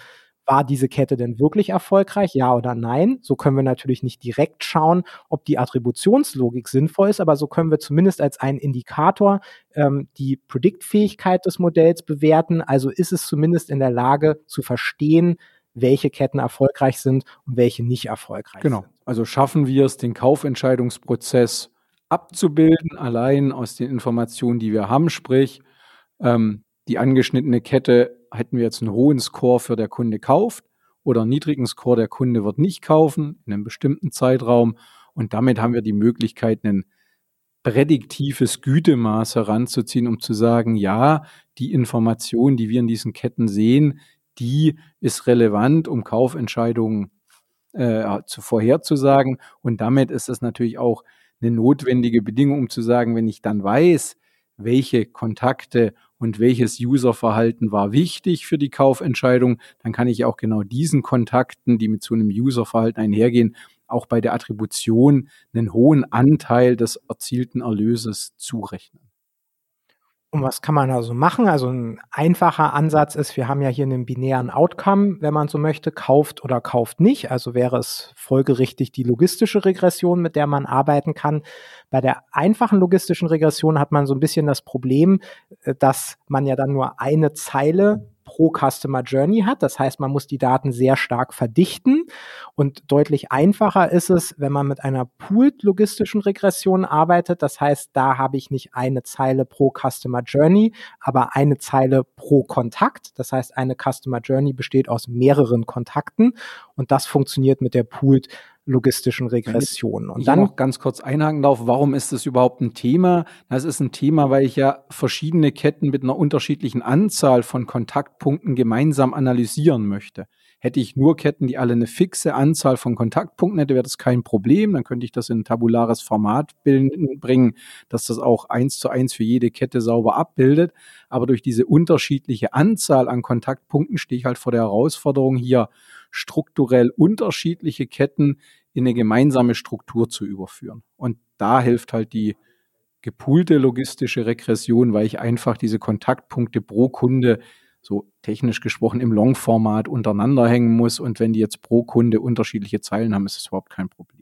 war diese Kette denn wirklich erfolgreich, ja oder nein? So können wir natürlich nicht direkt schauen, ob die Attributionslogik sinnvoll ist, aber so können wir zumindest als einen Indikator ähm, die Predict-Fähigkeit des Modells bewerten. Also ist es zumindest in der Lage zu verstehen, welche Ketten erfolgreich sind und welche nicht erfolgreich genau. sind. Genau. Also schaffen wir es, den Kaufentscheidungsprozess abzubilden, allein aus den Informationen, die wir haben, sprich ähm, die angeschnittene Kette hätten wir jetzt einen hohen Score für der Kunde kauft oder einen niedrigen Score, der Kunde wird nicht kaufen in einem bestimmten Zeitraum. Und damit haben wir die Möglichkeit, ein prädiktives Gütemaß heranzuziehen, um zu sagen, ja, die Information, die wir in diesen Ketten sehen, die ist relevant, um Kaufentscheidungen äh, zu vorherzusagen. Und damit ist es natürlich auch eine notwendige Bedingung, um zu sagen, wenn ich dann weiß, welche Kontakte und welches Userverhalten war wichtig für die Kaufentscheidung, dann kann ich auch genau diesen Kontakten, die mit so einem Userverhalten einhergehen, auch bei der Attribution einen hohen Anteil des erzielten Erlöses zurechnen. Und was kann man also machen? Also ein einfacher Ansatz ist, wir haben ja hier einen binären Outcome, wenn man so möchte, kauft oder kauft nicht. Also wäre es folgerichtig die logistische Regression, mit der man arbeiten kann. Bei der einfachen logistischen Regression hat man so ein bisschen das Problem, äh, dass man ja dann nur eine Zeile pro Customer Journey hat. Das heißt, man muss die Daten sehr stark verdichten und deutlich einfacher ist es, wenn man mit einer pooled logistischen Regression arbeitet. Das heißt, da habe ich nicht eine Zeile pro Customer Journey, aber eine Zeile pro Kontakt. Das heißt, eine Customer Journey besteht aus mehreren Kontakten und das funktioniert mit der pooled logistischen Regressionen. Und ich dann noch ganz kurz einhaken darf, warum ist das überhaupt ein Thema? Das ist ein Thema, weil ich ja verschiedene Ketten mit einer unterschiedlichen Anzahl von Kontaktpunkten gemeinsam analysieren möchte. Hätte ich nur Ketten, die alle eine fixe Anzahl von Kontaktpunkten hätte, wäre das kein Problem. Dann könnte ich das in ein tabulares Format bilden, bringen, dass das auch eins zu eins für jede Kette sauber abbildet. Aber durch diese unterschiedliche Anzahl an Kontaktpunkten stehe ich halt vor der Herausforderung, hier strukturell unterschiedliche Ketten in eine gemeinsame Struktur zu überführen. Und da hilft halt die gepoolte logistische Regression, weil ich einfach diese Kontaktpunkte pro Kunde so technisch gesprochen im Long-Format untereinander hängen muss. Und wenn die jetzt pro Kunde unterschiedliche Zeilen haben, ist es überhaupt kein Problem.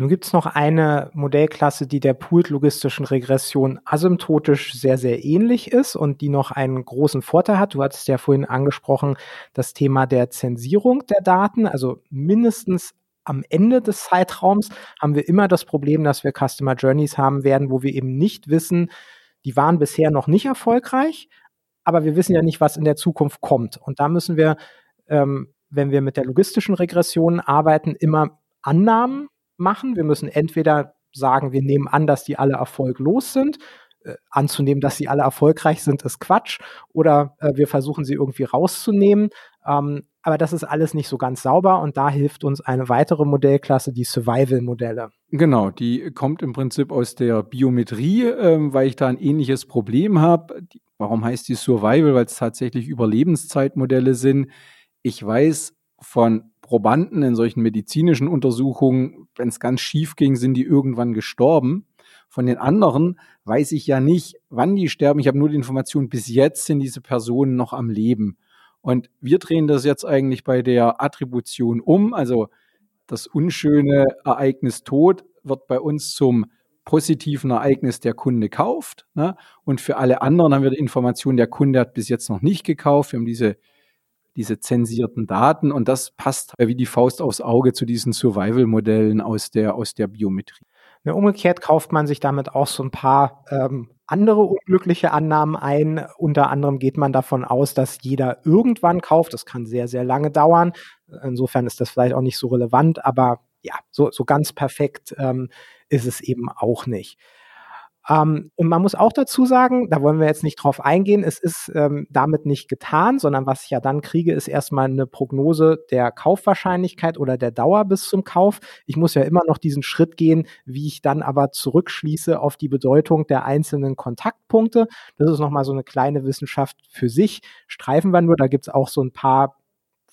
Nun gibt es noch eine Modellklasse, die der Pooled-logistischen Regression asymptotisch sehr, sehr ähnlich ist und die noch einen großen Vorteil hat. Du hattest ja vorhin angesprochen, das Thema der Zensierung der Daten. Also mindestens am Ende des Zeitraums haben wir immer das Problem, dass wir Customer Journeys haben werden, wo wir eben nicht wissen, die waren bisher noch nicht erfolgreich, aber wir wissen ja nicht, was in der Zukunft kommt. Und da müssen wir, ähm, wenn wir mit der logistischen Regression arbeiten, immer Annahmen machen. Wir müssen entweder sagen, wir nehmen an, dass die alle erfolglos sind. Äh, anzunehmen, dass sie alle erfolgreich sind, ist Quatsch. Oder äh, wir versuchen sie irgendwie rauszunehmen. Ähm, aber das ist alles nicht so ganz sauber und da hilft uns eine weitere Modellklasse, die Survival-Modelle. Genau, die kommt im Prinzip aus der Biometrie, ähm, weil ich da ein ähnliches Problem habe. Warum heißt die Survival? Weil es tatsächlich Überlebenszeitmodelle sind. Ich weiß von Probanden in solchen medizinischen Untersuchungen, wenn es ganz schief ging, sind die irgendwann gestorben. Von den anderen weiß ich ja nicht, wann die sterben. Ich habe nur die Information, bis jetzt sind diese Personen noch am Leben. Und wir drehen das jetzt eigentlich bei der Attribution um. Also das unschöne Ereignis Tod wird bei uns zum positiven Ereignis, der Kunde kauft. Ne? Und für alle anderen haben wir die Information, der Kunde hat bis jetzt noch nicht gekauft. Wir haben diese diese zensierten Daten und das passt wie die Faust aufs Auge zu diesen Survival-Modellen aus der, aus der Biometrie. Ja, umgekehrt kauft man sich damit auch so ein paar ähm, andere unglückliche Annahmen ein. Unter anderem geht man davon aus, dass jeder irgendwann kauft. Das kann sehr, sehr lange dauern. Insofern ist das vielleicht auch nicht so relevant, aber ja, so, so ganz perfekt ähm, ist es eben auch nicht. Ähm, und man muss auch dazu sagen, da wollen wir jetzt nicht drauf eingehen, es ist ähm, damit nicht getan, sondern was ich ja dann kriege, ist erstmal eine Prognose der Kaufwahrscheinlichkeit oder der Dauer bis zum Kauf. Ich muss ja immer noch diesen Schritt gehen, wie ich dann aber zurückschließe auf die Bedeutung der einzelnen Kontaktpunkte. Das ist nochmal so eine kleine Wissenschaft für sich. Streifen wir nur, da gibt's auch so ein paar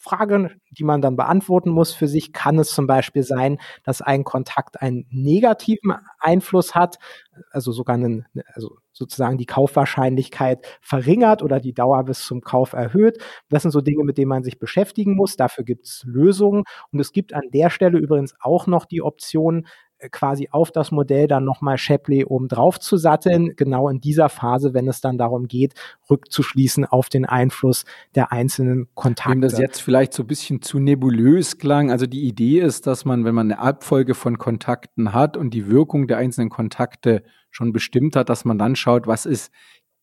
Frage, die man dann beantworten muss für sich, kann es zum Beispiel sein, dass ein Kontakt einen negativen Einfluss hat, also sogar einen, also sozusagen die Kaufwahrscheinlichkeit verringert oder die Dauer bis zum Kauf erhöht. Das sind so Dinge, mit denen man sich beschäftigen muss. Dafür gibt es Lösungen. Und es gibt an der Stelle übrigens auch noch die Option, quasi auf das Modell dann nochmal Shapley oben drauf zu satteln, genau in dieser Phase, wenn es dann darum geht, rückzuschließen auf den Einfluss der einzelnen Kontakte. Wenn das jetzt vielleicht so ein bisschen zu nebulös klang, also die Idee ist, dass man, wenn man eine Abfolge von Kontakten hat und die Wirkung der einzelnen Kontakte schon bestimmt hat, dass man dann schaut, was ist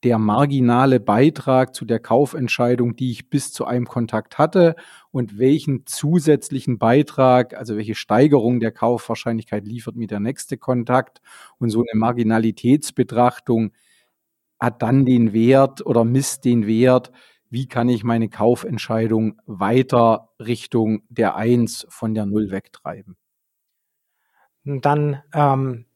der marginale Beitrag zu der Kaufentscheidung, die ich bis zu einem Kontakt hatte und welchen zusätzlichen Beitrag, also welche Steigerung der Kaufwahrscheinlichkeit liefert mir der nächste Kontakt. Und so eine Marginalitätsbetrachtung hat dann den Wert oder misst den Wert, wie kann ich meine Kaufentscheidung weiter Richtung der Eins von der Null wegtreiben. dann ähm,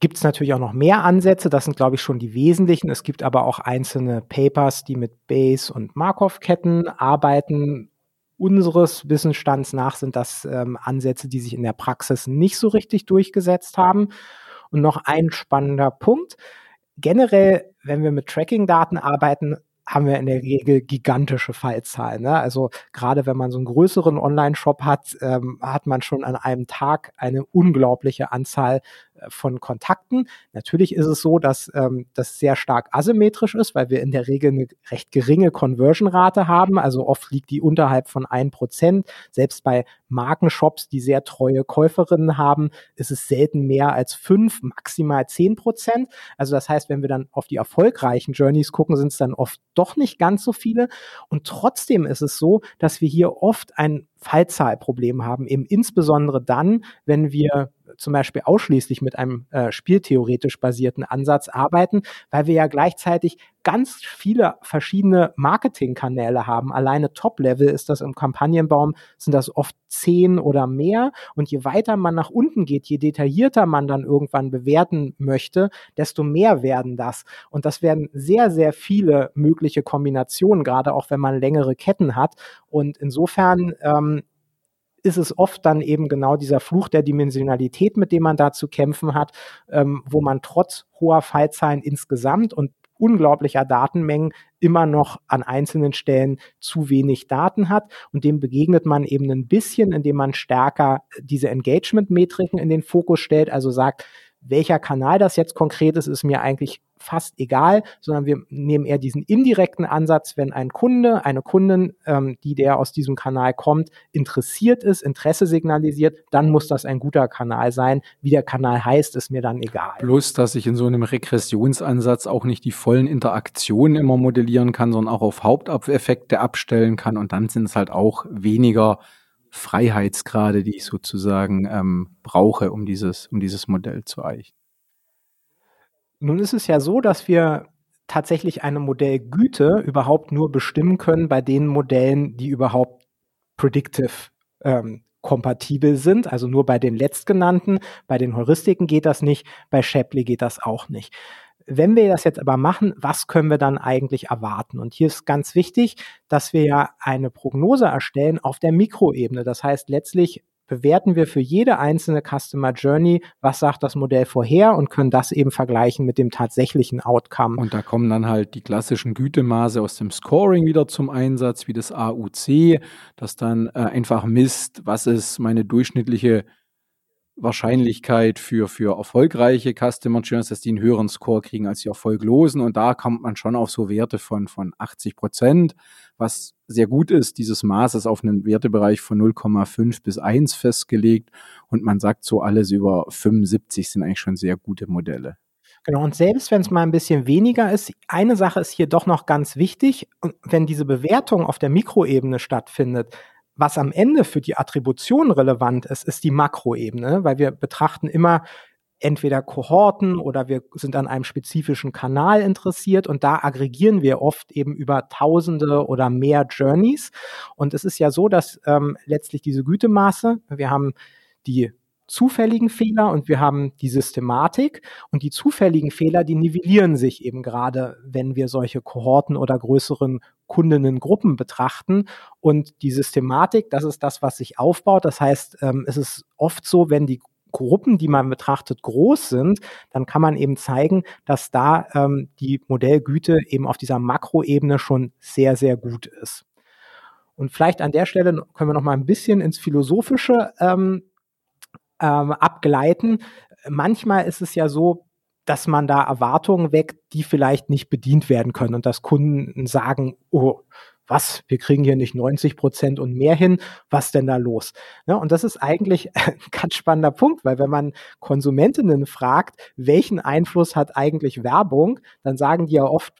gibt es natürlich auch noch mehr Ansätze. Das sind, glaube ich, schon die wesentlichen. Es gibt aber auch einzelne Papers, die mit Bayes und Markov-Ketten arbeiten. Unseres Wissensstands nach sind das ähm, Ansätze, die sich in der Praxis nicht so richtig durchgesetzt haben. Und noch ein spannender Punkt. Generell, wenn wir mit Tracking-Daten arbeiten, haben wir in der Regel gigantische Fallzahlen. Ne? Also gerade wenn man so einen größeren Online-Shop hat, ähm, hat man schon an einem Tag eine unglaubliche Anzahl von Kontakten. Natürlich ist es so, dass ähm, das sehr stark asymmetrisch ist, weil wir in der Regel eine recht geringe Conversion-Rate haben. Also oft liegt die unterhalb von ein Prozent. Selbst bei Markenshops, die sehr treue Käuferinnen haben, ist es selten mehr als fünf, maximal zehn Prozent. Also das heißt, wenn wir dann auf die erfolgreichen Journeys gucken, sind es dann oft doch nicht ganz so viele. Und trotzdem ist es so, dass wir hier oft ein Fallzahlproblem haben, eben insbesondere dann, wenn wir zum Beispiel ausschließlich mit einem äh, spieltheoretisch basierten Ansatz arbeiten, weil wir ja gleichzeitig ganz viele verschiedene Marketingkanäle haben. Alleine Top-Level ist das im Kampagnenbaum, sind das oft zehn oder mehr. Und je weiter man nach unten geht, je detaillierter man dann irgendwann bewerten möchte, desto mehr werden das. Und das werden sehr, sehr viele mögliche Kombinationen, gerade auch wenn man längere Ketten hat. Und insofern ähm, ist es oft dann eben genau dieser Fluch der Dimensionalität, mit dem man da zu kämpfen hat, ähm, wo man trotz hoher Fallzahlen insgesamt und unglaublicher Datenmengen immer noch an einzelnen Stellen zu wenig Daten hat. Und dem begegnet man eben ein bisschen, indem man stärker diese Engagement-Metriken in den Fokus stellt, also sagt, welcher Kanal das jetzt konkret ist, ist mir eigentlich fast egal, sondern wir nehmen eher diesen indirekten Ansatz, wenn ein Kunde, eine Kundin, ähm, die der aus diesem Kanal kommt, interessiert ist, Interesse signalisiert, dann muss das ein guter Kanal sein. Wie der Kanal heißt, ist mir dann egal. Plus, dass ich in so einem Regressionsansatz auch nicht die vollen Interaktionen immer modellieren kann, sondern auch auf Haupteffekte abstellen kann und dann sind es halt auch weniger Freiheitsgrade, die ich sozusagen ähm, brauche, um dieses, um dieses Modell zu eichen. Nun ist es ja so, dass wir tatsächlich eine Modellgüte überhaupt nur bestimmen können bei den Modellen, die überhaupt predictive ähm, kompatibel sind, also nur bei den letztgenannten. Bei den Heuristiken geht das nicht, bei Shapley geht das auch nicht. Wenn wir das jetzt aber machen, was können wir dann eigentlich erwarten? Und hier ist ganz wichtig, dass wir ja eine Prognose erstellen auf der Mikroebene. Das heißt, letztlich bewerten wir für jede einzelne Customer Journey, was sagt das Modell vorher und können das eben vergleichen mit dem tatsächlichen Outcome. Und da kommen dann halt die klassischen Gütemaße aus dem Scoring wieder zum Einsatz, wie das AUC, das dann äh, einfach misst, was ist meine durchschnittliche Wahrscheinlichkeit für, für erfolgreiche Customer Journeys, dass die einen höheren Score kriegen als die erfolglosen. Und da kommt man schon auf so Werte von, von 80 Prozent, was sehr gut ist. Dieses Maß ist auf einen Wertebereich von 0,5 bis 1 festgelegt. Und man sagt so, alles über 75 sind eigentlich schon sehr gute Modelle. Genau, und selbst wenn es mal ein bisschen weniger ist, eine Sache ist hier doch noch ganz wichtig. Wenn diese Bewertung auf der Mikroebene stattfindet, was am Ende für die Attribution relevant ist, ist die Makroebene, weil wir betrachten immer entweder Kohorten oder wir sind an einem spezifischen Kanal interessiert und da aggregieren wir oft eben über Tausende oder mehr Journeys. Und es ist ja so, dass ähm, letztlich diese Gütemaße, wir haben die zufälligen Fehler und wir haben die Systematik. Und die zufälligen Fehler, die nivellieren sich eben gerade, wenn wir solche Kohorten oder größeren Kundinnengruppen betrachten. Und die Systematik, das ist das, was sich aufbaut. Das heißt, ähm, es ist oft so, wenn die Gruppen, die man betrachtet, groß sind, dann kann man eben zeigen, dass da ähm, die Modellgüte eben auf dieser Makroebene schon sehr, sehr gut ist. Und vielleicht an der Stelle können wir noch mal ein bisschen ins Philosophische ähm, ähm, abgleiten. Manchmal ist es ja so, dass man da Erwartungen weckt, die vielleicht nicht bedient werden können und dass Kunden sagen, oh, was, wir kriegen hier nicht 90 Prozent und mehr hin, was denn da los? Ja, und das ist eigentlich ein ganz spannender Punkt, weil wenn man Konsumentinnen fragt, welchen Einfluss hat eigentlich Werbung, dann sagen die ja oft,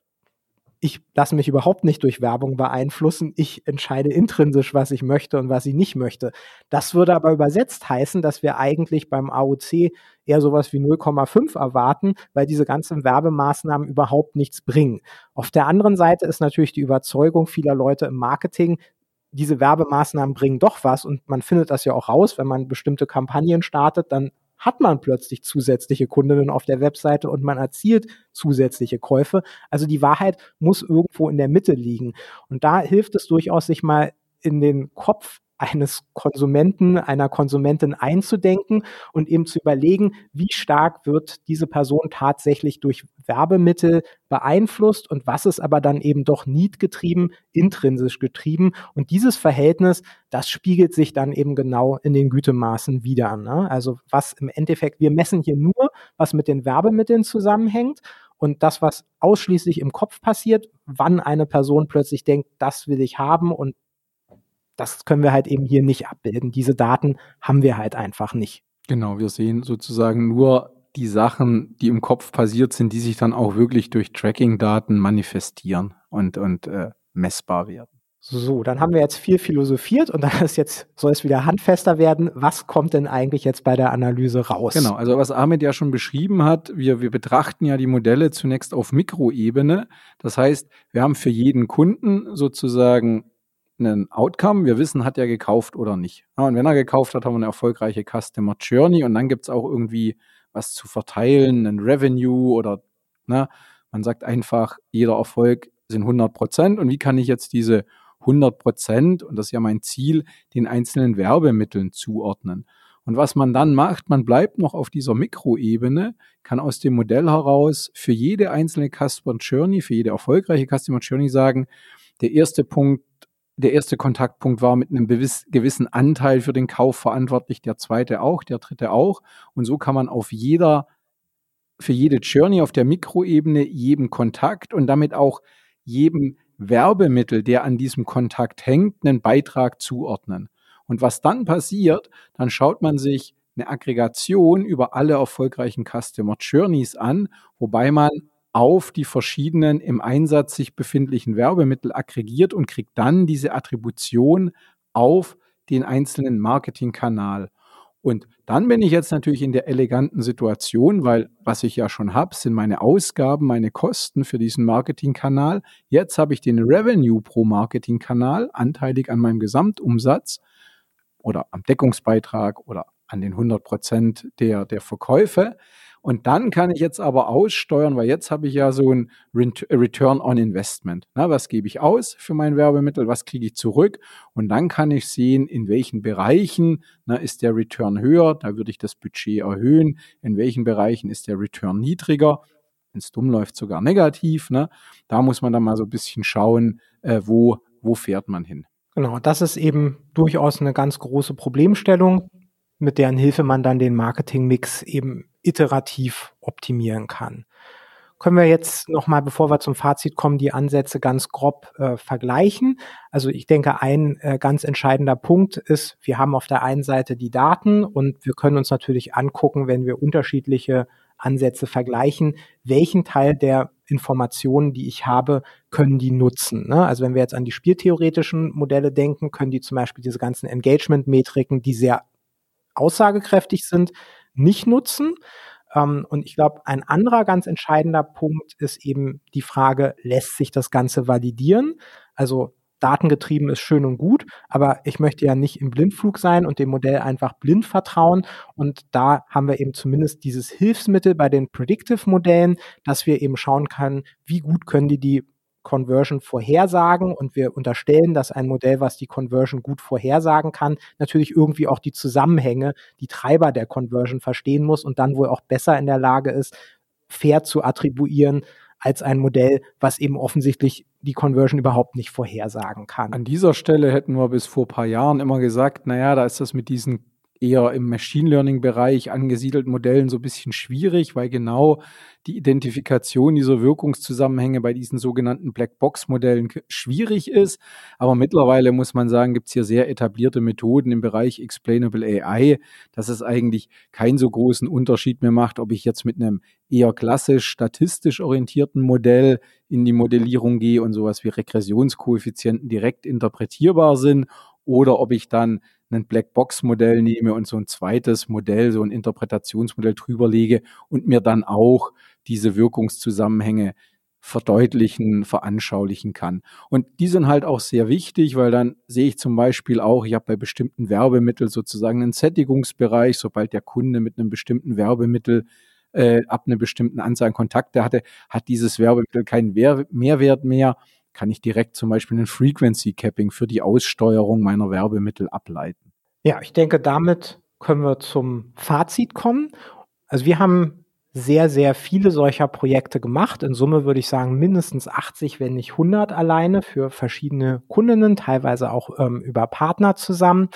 ich lasse mich überhaupt nicht durch Werbung beeinflussen. Ich entscheide intrinsisch, was ich möchte und was ich nicht möchte. Das würde aber übersetzt heißen, dass wir eigentlich beim AOC eher sowas wie 0,5 erwarten, weil diese ganzen Werbemaßnahmen überhaupt nichts bringen. Auf der anderen Seite ist natürlich die Überzeugung vieler Leute im Marketing, diese Werbemaßnahmen bringen doch was und man findet das ja auch raus, wenn man bestimmte Kampagnen startet, dann hat man plötzlich zusätzliche Kundinnen auf der Webseite und man erzielt zusätzliche Käufe. Also die Wahrheit muss irgendwo in der Mitte liegen. Und da hilft es durchaus, sich mal in den Kopf eines Konsumenten, einer Konsumentin einzudenken und eben zu überlegen, wie stark wird diese Person tatsächlich durch Werbemittel beeinflusst und was ist aber dann eben doch niedgetrieben, intrinsisch getrieben. Und dieses Verhältnis, das spiegelt sich dann eben genau in den Gütemaßen wieder. Ne? Also was im Endeffekt, wir messen hier nur, was mit den Werbemitteln zusammenhängt und das, was ausschließlich im Kopf passiert, wann eine Person plötzlich denkt, das will ich haben und das können wir halt eben hier nicht abbilden. Diese Daten haben wir halt einfach nicht. Genau, wir sehen sozusagen nur die Sachen, die im Kopf passiert sind, die sich dann auch wirklich durch Tracking-Daten manifestieren und, und äh, messbar werden. So, dann haben wir jetzt viel philosophiert und dann ist jetzt, soll es wieder handfester werden. Was kommt denn eigentlich jetzt bei der Analyse raus? Genau, also was Ahmed ja schon beschrieben hat, wir, wir betrachten ja die Modelle zunächst auf Mikroebene. Das heißt, wir haben für jeden Kunden sozusagen einen Outcome. Wir wissen, hat er gekauft oder nicht. Ja, und wenn er gekauft hat, haben wir eine erfolgreiche Customer Journey und dann gibt es auch irgendwie was zu verteilen, ein Revenue oder ne, man sagt einfach, jeder Erfolg sind 100 Prozent und wie kann ich jetzt diese 100 Prozent, und das ist ja mein Ziel, den einzelnen Werbemitteln zuordnen. Und was man dann macht, man bleibt noch auf dieser Mikroebene, kann aus dem Modell heraus für jede einzelne Customer Journey, für jede erfolgreiche Customer Journey sagen, der erste Punkt der erste Kontaktpunkt war mit einem gewissen Anteil für den Kauf verantwortlich, der zweite auch, der dritte auch. Und so kann man auf jeder, für jede Journey auf der Mikroebene jedem Kontakt und damit auch jedem Werbemittel, der an diesem Kontakt hängt, einen Beitrag zuordnen. Und was dann passiert, dann schaut man sich eine Aggregation über alle erfolgreichen Customer Journeys an, wobei man auf die verschiedenen im Einsatz sich befindlichen Werbemittel aggregiert und kriegt dann diese Attribution auf den einzelnen Marketingkanal. Und dann bin ich jetzt natürlich in der eleganten Situation, weil was ich ja schon habe, sind meine Ausgaben, meine Kosten für diesen Marketingkanal. Jetzt habe ich den Revenue pro Marketingkanal anteilig an meinem Gesamtumsatz oder am Deckungsbeitrag oder an den 100 Prozent der, der Verkäufe. Und dann kann ich jetzt aber aussteuern, weil jetzt habe ich ja so ein Return on Investment. Na, was gebe ich aus für mein Werbemittel? Was kriege ich zurück? Und dann kann ich sehen, in welchen Bereichen na, ist der Return höher. Da würde ich das Budget erhöhen. In welchen Bereichen ist der Return niedriger? Wenn es dumm läuft, sogar negativ. Ne? Da muss man dann mal so ein bisschen schauen, äh, wo, wo fährt man hin. Genau, das ist eben durchaus eine ganz große Problemstellung, mit deren Hilfe man dann den Marketingmix eben iterativ optimieren kann. Können wir jetzt nochmal, bevor wir zum Fazit kommen, die Ansätze ganz grob äh, vergleichen? Also ich denke, ein äh, ganz entscheidender Punkt ist, wir haben auf der einen Seite die Daten und wir können uns natürlich angucken, wenn wir unterschiedliche Ansätze vergleichen, welchen Teil der Informationen, die ich habe, können die nutzen. Ne? Also wenn wir jetzt an die spieltheoretischen Modelle denken, können die zum Beispiel diese ganzen Engagement-Metriken, die sehr aussagekräftig sind, nicht nutzen. Ähm, und ich glaube, ein anderer ganz entscheidender Punkt ist eben die Frage, lässt sich das Ganze validieren? Also datengetrieben ist schön und gut, aber ich möchte ja nicht im Blindflug sein und dem Modell einfach blind vertrauen. Und da haben wir eben zumindest dieses Hilfsmittel bei den Predictive-Modellen, dass wir eben schauen können, wie gut können die die Conversion vorhersagen und wir unterstellen, dass ein Modell, was die Conversion gut vorhersagen kann, natürlich irgendwie auch die Zusammenhänge, die Treiber der Conversion verstehen muss und dann wohl auch besser in der Lage ist, fair zu attribuieren als ein Modell, was eben offensichtlich die Conversion überhaupt nicht vorhersagen kann. An dieser Stelle hätten wir bis vor ein paar Jahren immer gesagt, naja, da ist das mit diesen eher im Machine Learning-Bereich angesiedelten Modellen so ein bisschen schwierig, weil genau die Identifikation dieser Wirkungszusammenhänge bei diesen sogenannten Blackbox-Modellen schwierig ist. Aber mittlerweile muss man sagen, gibt es hier sehr etablierte Methoden im Bereich Explainable AI, dass es eigentlich keinen so großen Unterschied mehr macht, ob ich jetzt mit einem eher klassisch statistisch orientierten Modell in die Modellierung gehe und sowas wie Regressionskoeffizienten direkt interpretierbar sind oder ob ich dann ein Blackbox-Modell nehme und so ein zweites Modell, so ein Interpretationsmodell drüber lege und mir dann auch diese Wirkungszusammenhänge verdeutlichen, veranschaulichen kann. Und die sind halt auch sehr wichtig, weil dann sehe ich zum Beispiel auch, ich habe bei bestimmten Werbemitteln sozusagen einen Sättigungsbereich, sobald der Kunde mit einem bestimmten Werbemittel äh, ab einer bestimmten Anzahl an Kontakte hatte, hat dieses Werbemittel keinen Mehrwert mehr, kann ich direkt zum Beispiel ein Frequency Capping für die Aussteuerung meiner Werbemittel ableiten. Ja, ich denke, damit können wir zum Fazit kommen. Also wir haben sehr, sehr viele solcher Projekte gemacht. In Summe würde ich sagen mindestens 80, wenn nicht 100 alleine für verschiedene Kundinnen, teilweise auch ähm, über Partner zusammen.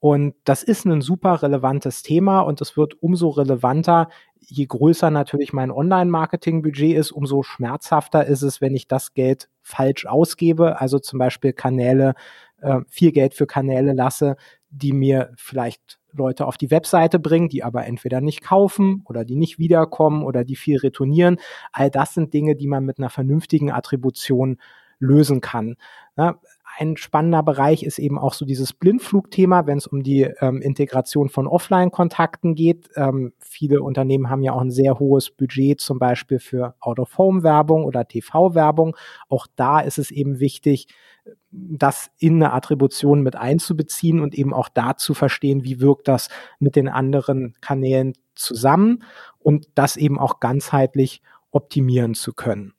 Und das ist ein super relevantes Thema und es wird umso relevanter, je größer natürlich mein Online-Marketing-Budget ist, umso schmerzhafter ist es, wenn ich das Geld falsch ausgebe. Also zum Beispiel Kanäle, äh, viel Geld für Kanäle lasse, die mir vielleicht Leute auf die Webseite bringen, die aber entweder nicht kaufen oder die nicht wiederkommen oder die viel retournieren. All das sind Dinge, die man mit einer vernünftigen Attribution lösen kann. Ja, ein spannender Bereich ist eben auch so dieses Blindflugthema, wenn es um die ähm, Integration von Offline-Kontakten geht. Ähm, viele Unternehmen haben ja auch ein sehr hohes Budget, zum Beispiel für Out-of-Home-Werbung oder TV-Werbung. Auch da ist es eben wichtig, das in eine Attribution mit einzubeziehen und eben auch da zu verstehen, wie wirkt das mit den anderen Kanälen zusammen und das eben auch ganzheitlich optimieren zu können.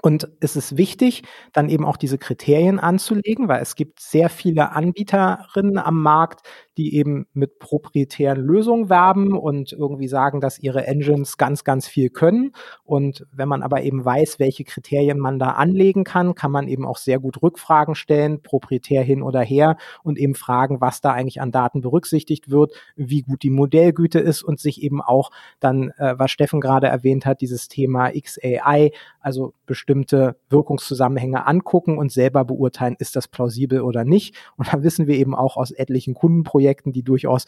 Und es ist wichtig, dann eben auch diese Kriterien anzulegen, weil es gibt sehr viele Anbieterinnen am Markt, die eben mit proprietären Lösungen werben und irgendwie sagen, dass ihre Engines ganz, ganz viel können. Und wenn man aber eben weiß, welche Kriterien man da anlegen kann, kann man eben auch sehr gut Rückfragen stellen, proprietär hin oder her und eben fragen, was da eigentlich an Daten berücksichtigt wird, wie gut die Modellgüte ist und sich eben auch dann, äh, was Steffen gerade erwähnt hat, dieses Thema XAI, also bestimmte Wirkungszusammenhänge angucken und selber beurteilen, ist das plausibel oder nicht. Und da wissen wir eben auch aus etlichen Kundenprojekten, die durchaus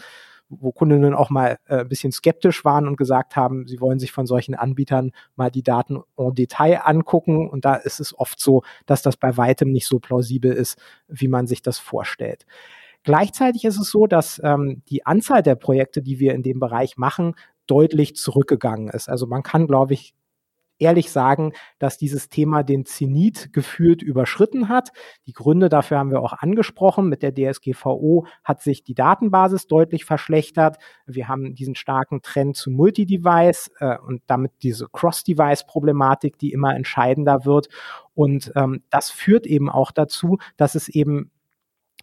wo Kundinnen auch mal äh, ein bisschen skeptisch waren und gesagt haben, sie wollen sich von solchen Anbietern mal die Daten en Detail angucken. Und da ist es oft so, dass das bei weitem nicht so plausibel ist, wie man sich das vorstellt. Gleichzeitig ist es so, dass ähm, die Anzahl der Projekte, die wir in dem Bereich machen, deutlich zurückgegangen ist. Also man kann, glaube ich, ehrlich sagen, dass dieses Thema den Zenit gefühlt überschritten hat. Die Gründe dafür haben wir auch angesprochen. Mit der DSGVO hat sich die Datenbasis deutlich verschlechtert. Wir haben diesen starken Trend zu Multi-Device äh, und damit diese Cross-Device-Problematik, die immer entscheidender wird. Und ähm, das führt eben auch dazu, dass es eben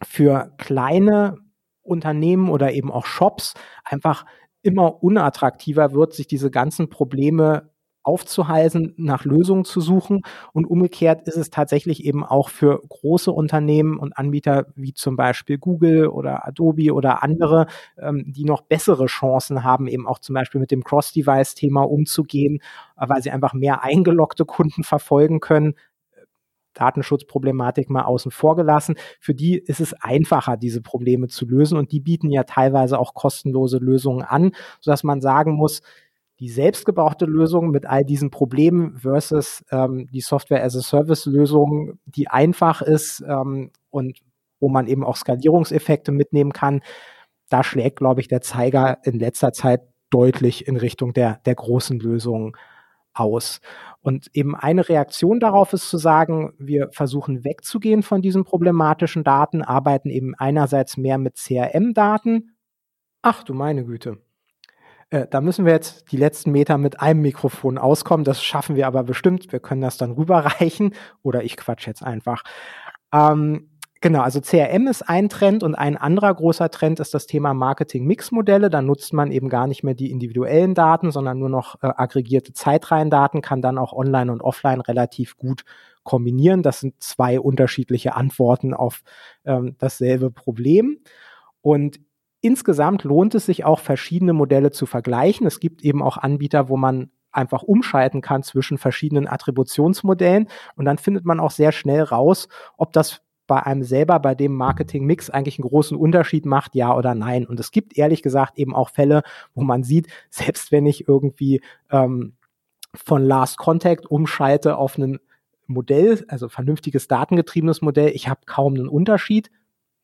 für kleine Unternehmen oder eben auch Shops einfach immer unattraktiver wird, sich diese ganzen Probleme aufzuhalsen, nach Lösungen zu suchen. Und umgekehrt ist es tatsächlich eben auch für große Unternehmen und Anbieter wie zum Beispiel Google oder Adobe oder andere, ähm, die noch bessere Chancen haben, eben auch zum Beispiel mit dem Cross-Device-Thema umzugehen, äh, weil sie einfach mehr eingeloggte Kunden verfolgen können. Datenschutzproblematik mal außen vor gelassen. Für die ist es einfacher, diese Probleme zu lösen und die bieten ja teilweise auch kostenlose Lösungen an, sodass man sagen muss, die selbstgebrauchte Lösung mit all diesen Problemen versus ähm, die Software-as-a-Service-Lösung, die einfach ist ähm, und wo man eben auch Skalierungseffekte mitnehmen kann, da schlägt, glaube ich, der Zeiger in letzter Zeit deutlich in Richtung der, der großen Lösungen aus. Und eben eine Reaktion darauf ist zu sagen, wir versuchen wegzugehen von diesen problematischen Daten, arbeiten eben einerseits mehr mit CRM-Daten. Ach du meine Güte. Äh, da müssen wir jetzt die letzten Meter mit einem Mikrofon auskommen. Das schaffen wir aber bestimmt. Wir können das dann rüberreichen oder ich quatsch jetzt einfach. Ähm, Genau, also CRM ist ein Trend und ein anderer großer Trend ist das Thema Marketing-Mix-Modelle. Da nutzt man eben gar nicht mehr die individuellen Daten, sondern nur noch äh, aggregierte Zeitreihendaten, kann dann auch online und offline relativ gut kombinieren. Das sind zwei unterschiedliche Antworten auf ähm, dasselbe Problem. Und Insgesamt lohnt es sich auch, verschiedene Modelle zu vergleichen. Es gibt eben auch Anbieter, wo man einfach umschalten kann zwischen verschiedenen Attributionsmodellen und dann findet man auch sehr schnell raus, ob das bei einem selber, bei dem Marketing-Mix eigentlich einen großen Unterschied macht, ja oder nein. Und es gibt ehrlich gesagt eben auch Fälle, wo man sieht, selbst wenn ich irgendwie ähm, von Last Contact umschalte auf ein Modell, also vernünftiges datengetriebenes Modell, ich habe kaum einen Unterschied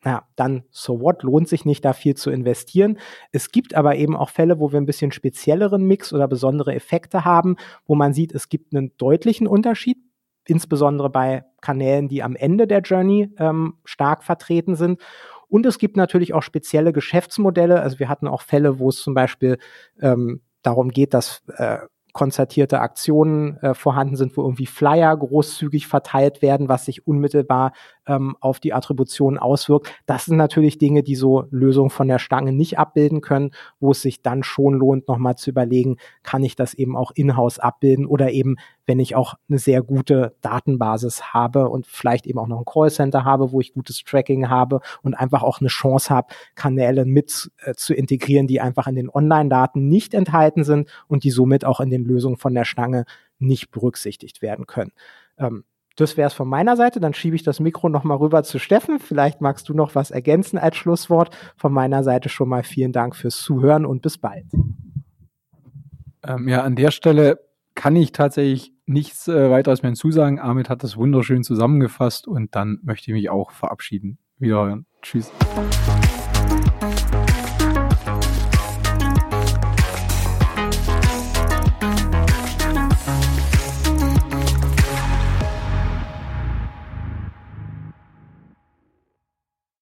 ja, dann so what, lohnt sich nicht da viel zu investieren. Es gibt aber eben auch Fälle, wo wir ein bisschen spezielleren Mix oder besondere Effekte haben, wo man sieht, es gibt einen deutlichen Unterschied, insbesondere bei Kanälen, die am Ende der Journey ähm, stark vertreten sind. Und es gibt natürlich auch spezielle Geschäftsmodelle. Also wir hatten auch Fälle, wo es zum Beispiel ähm, darum geht, dass äh, konzertierte Aktionen äh, vorhanden sind, wo irgendwie Flyer großzügig verteilt werden, was sich unmittelbar ähm, auf die Attribution auswirkt. Das sind natürlich Dinge, die so Lösungen von der Stange nicht abbilden können, wo es sich dann schon lohnt, nochmal zu überlegen, kann ich das eben auch in-house abbilden oder eben, wenn ich auch eine sehr gute Datenbasis habe und vielleicht eben auch noch ein Callcenter habe, wo ich gutes Tracking habe und einfach auch eine Chance habe, Kanäle mit äh, zu integrieren, die einfach in den Online-Daten nicht enthalten sind und die somit auch in den Lösungen von der Stange nicht berücksichtigt werden können. Ähm, das wäre es von meiner Seite. Dann schiebe ich das Mikro nochmal rüber zu Steffen. Vielleicht magst du noch was ergänzen als Schlusswort. Von meiner Seite schon mal vielen Dank fürs Zuhören und bis bald. Ähm, ja, an der Stelle kann ich tatsächlich nichts äh, weiteres mehr hinzusagen. Amit hat das wunderschön zusammengefasst und dann möchte ich mich auch verabschieden. Wiederhören. Tschüss.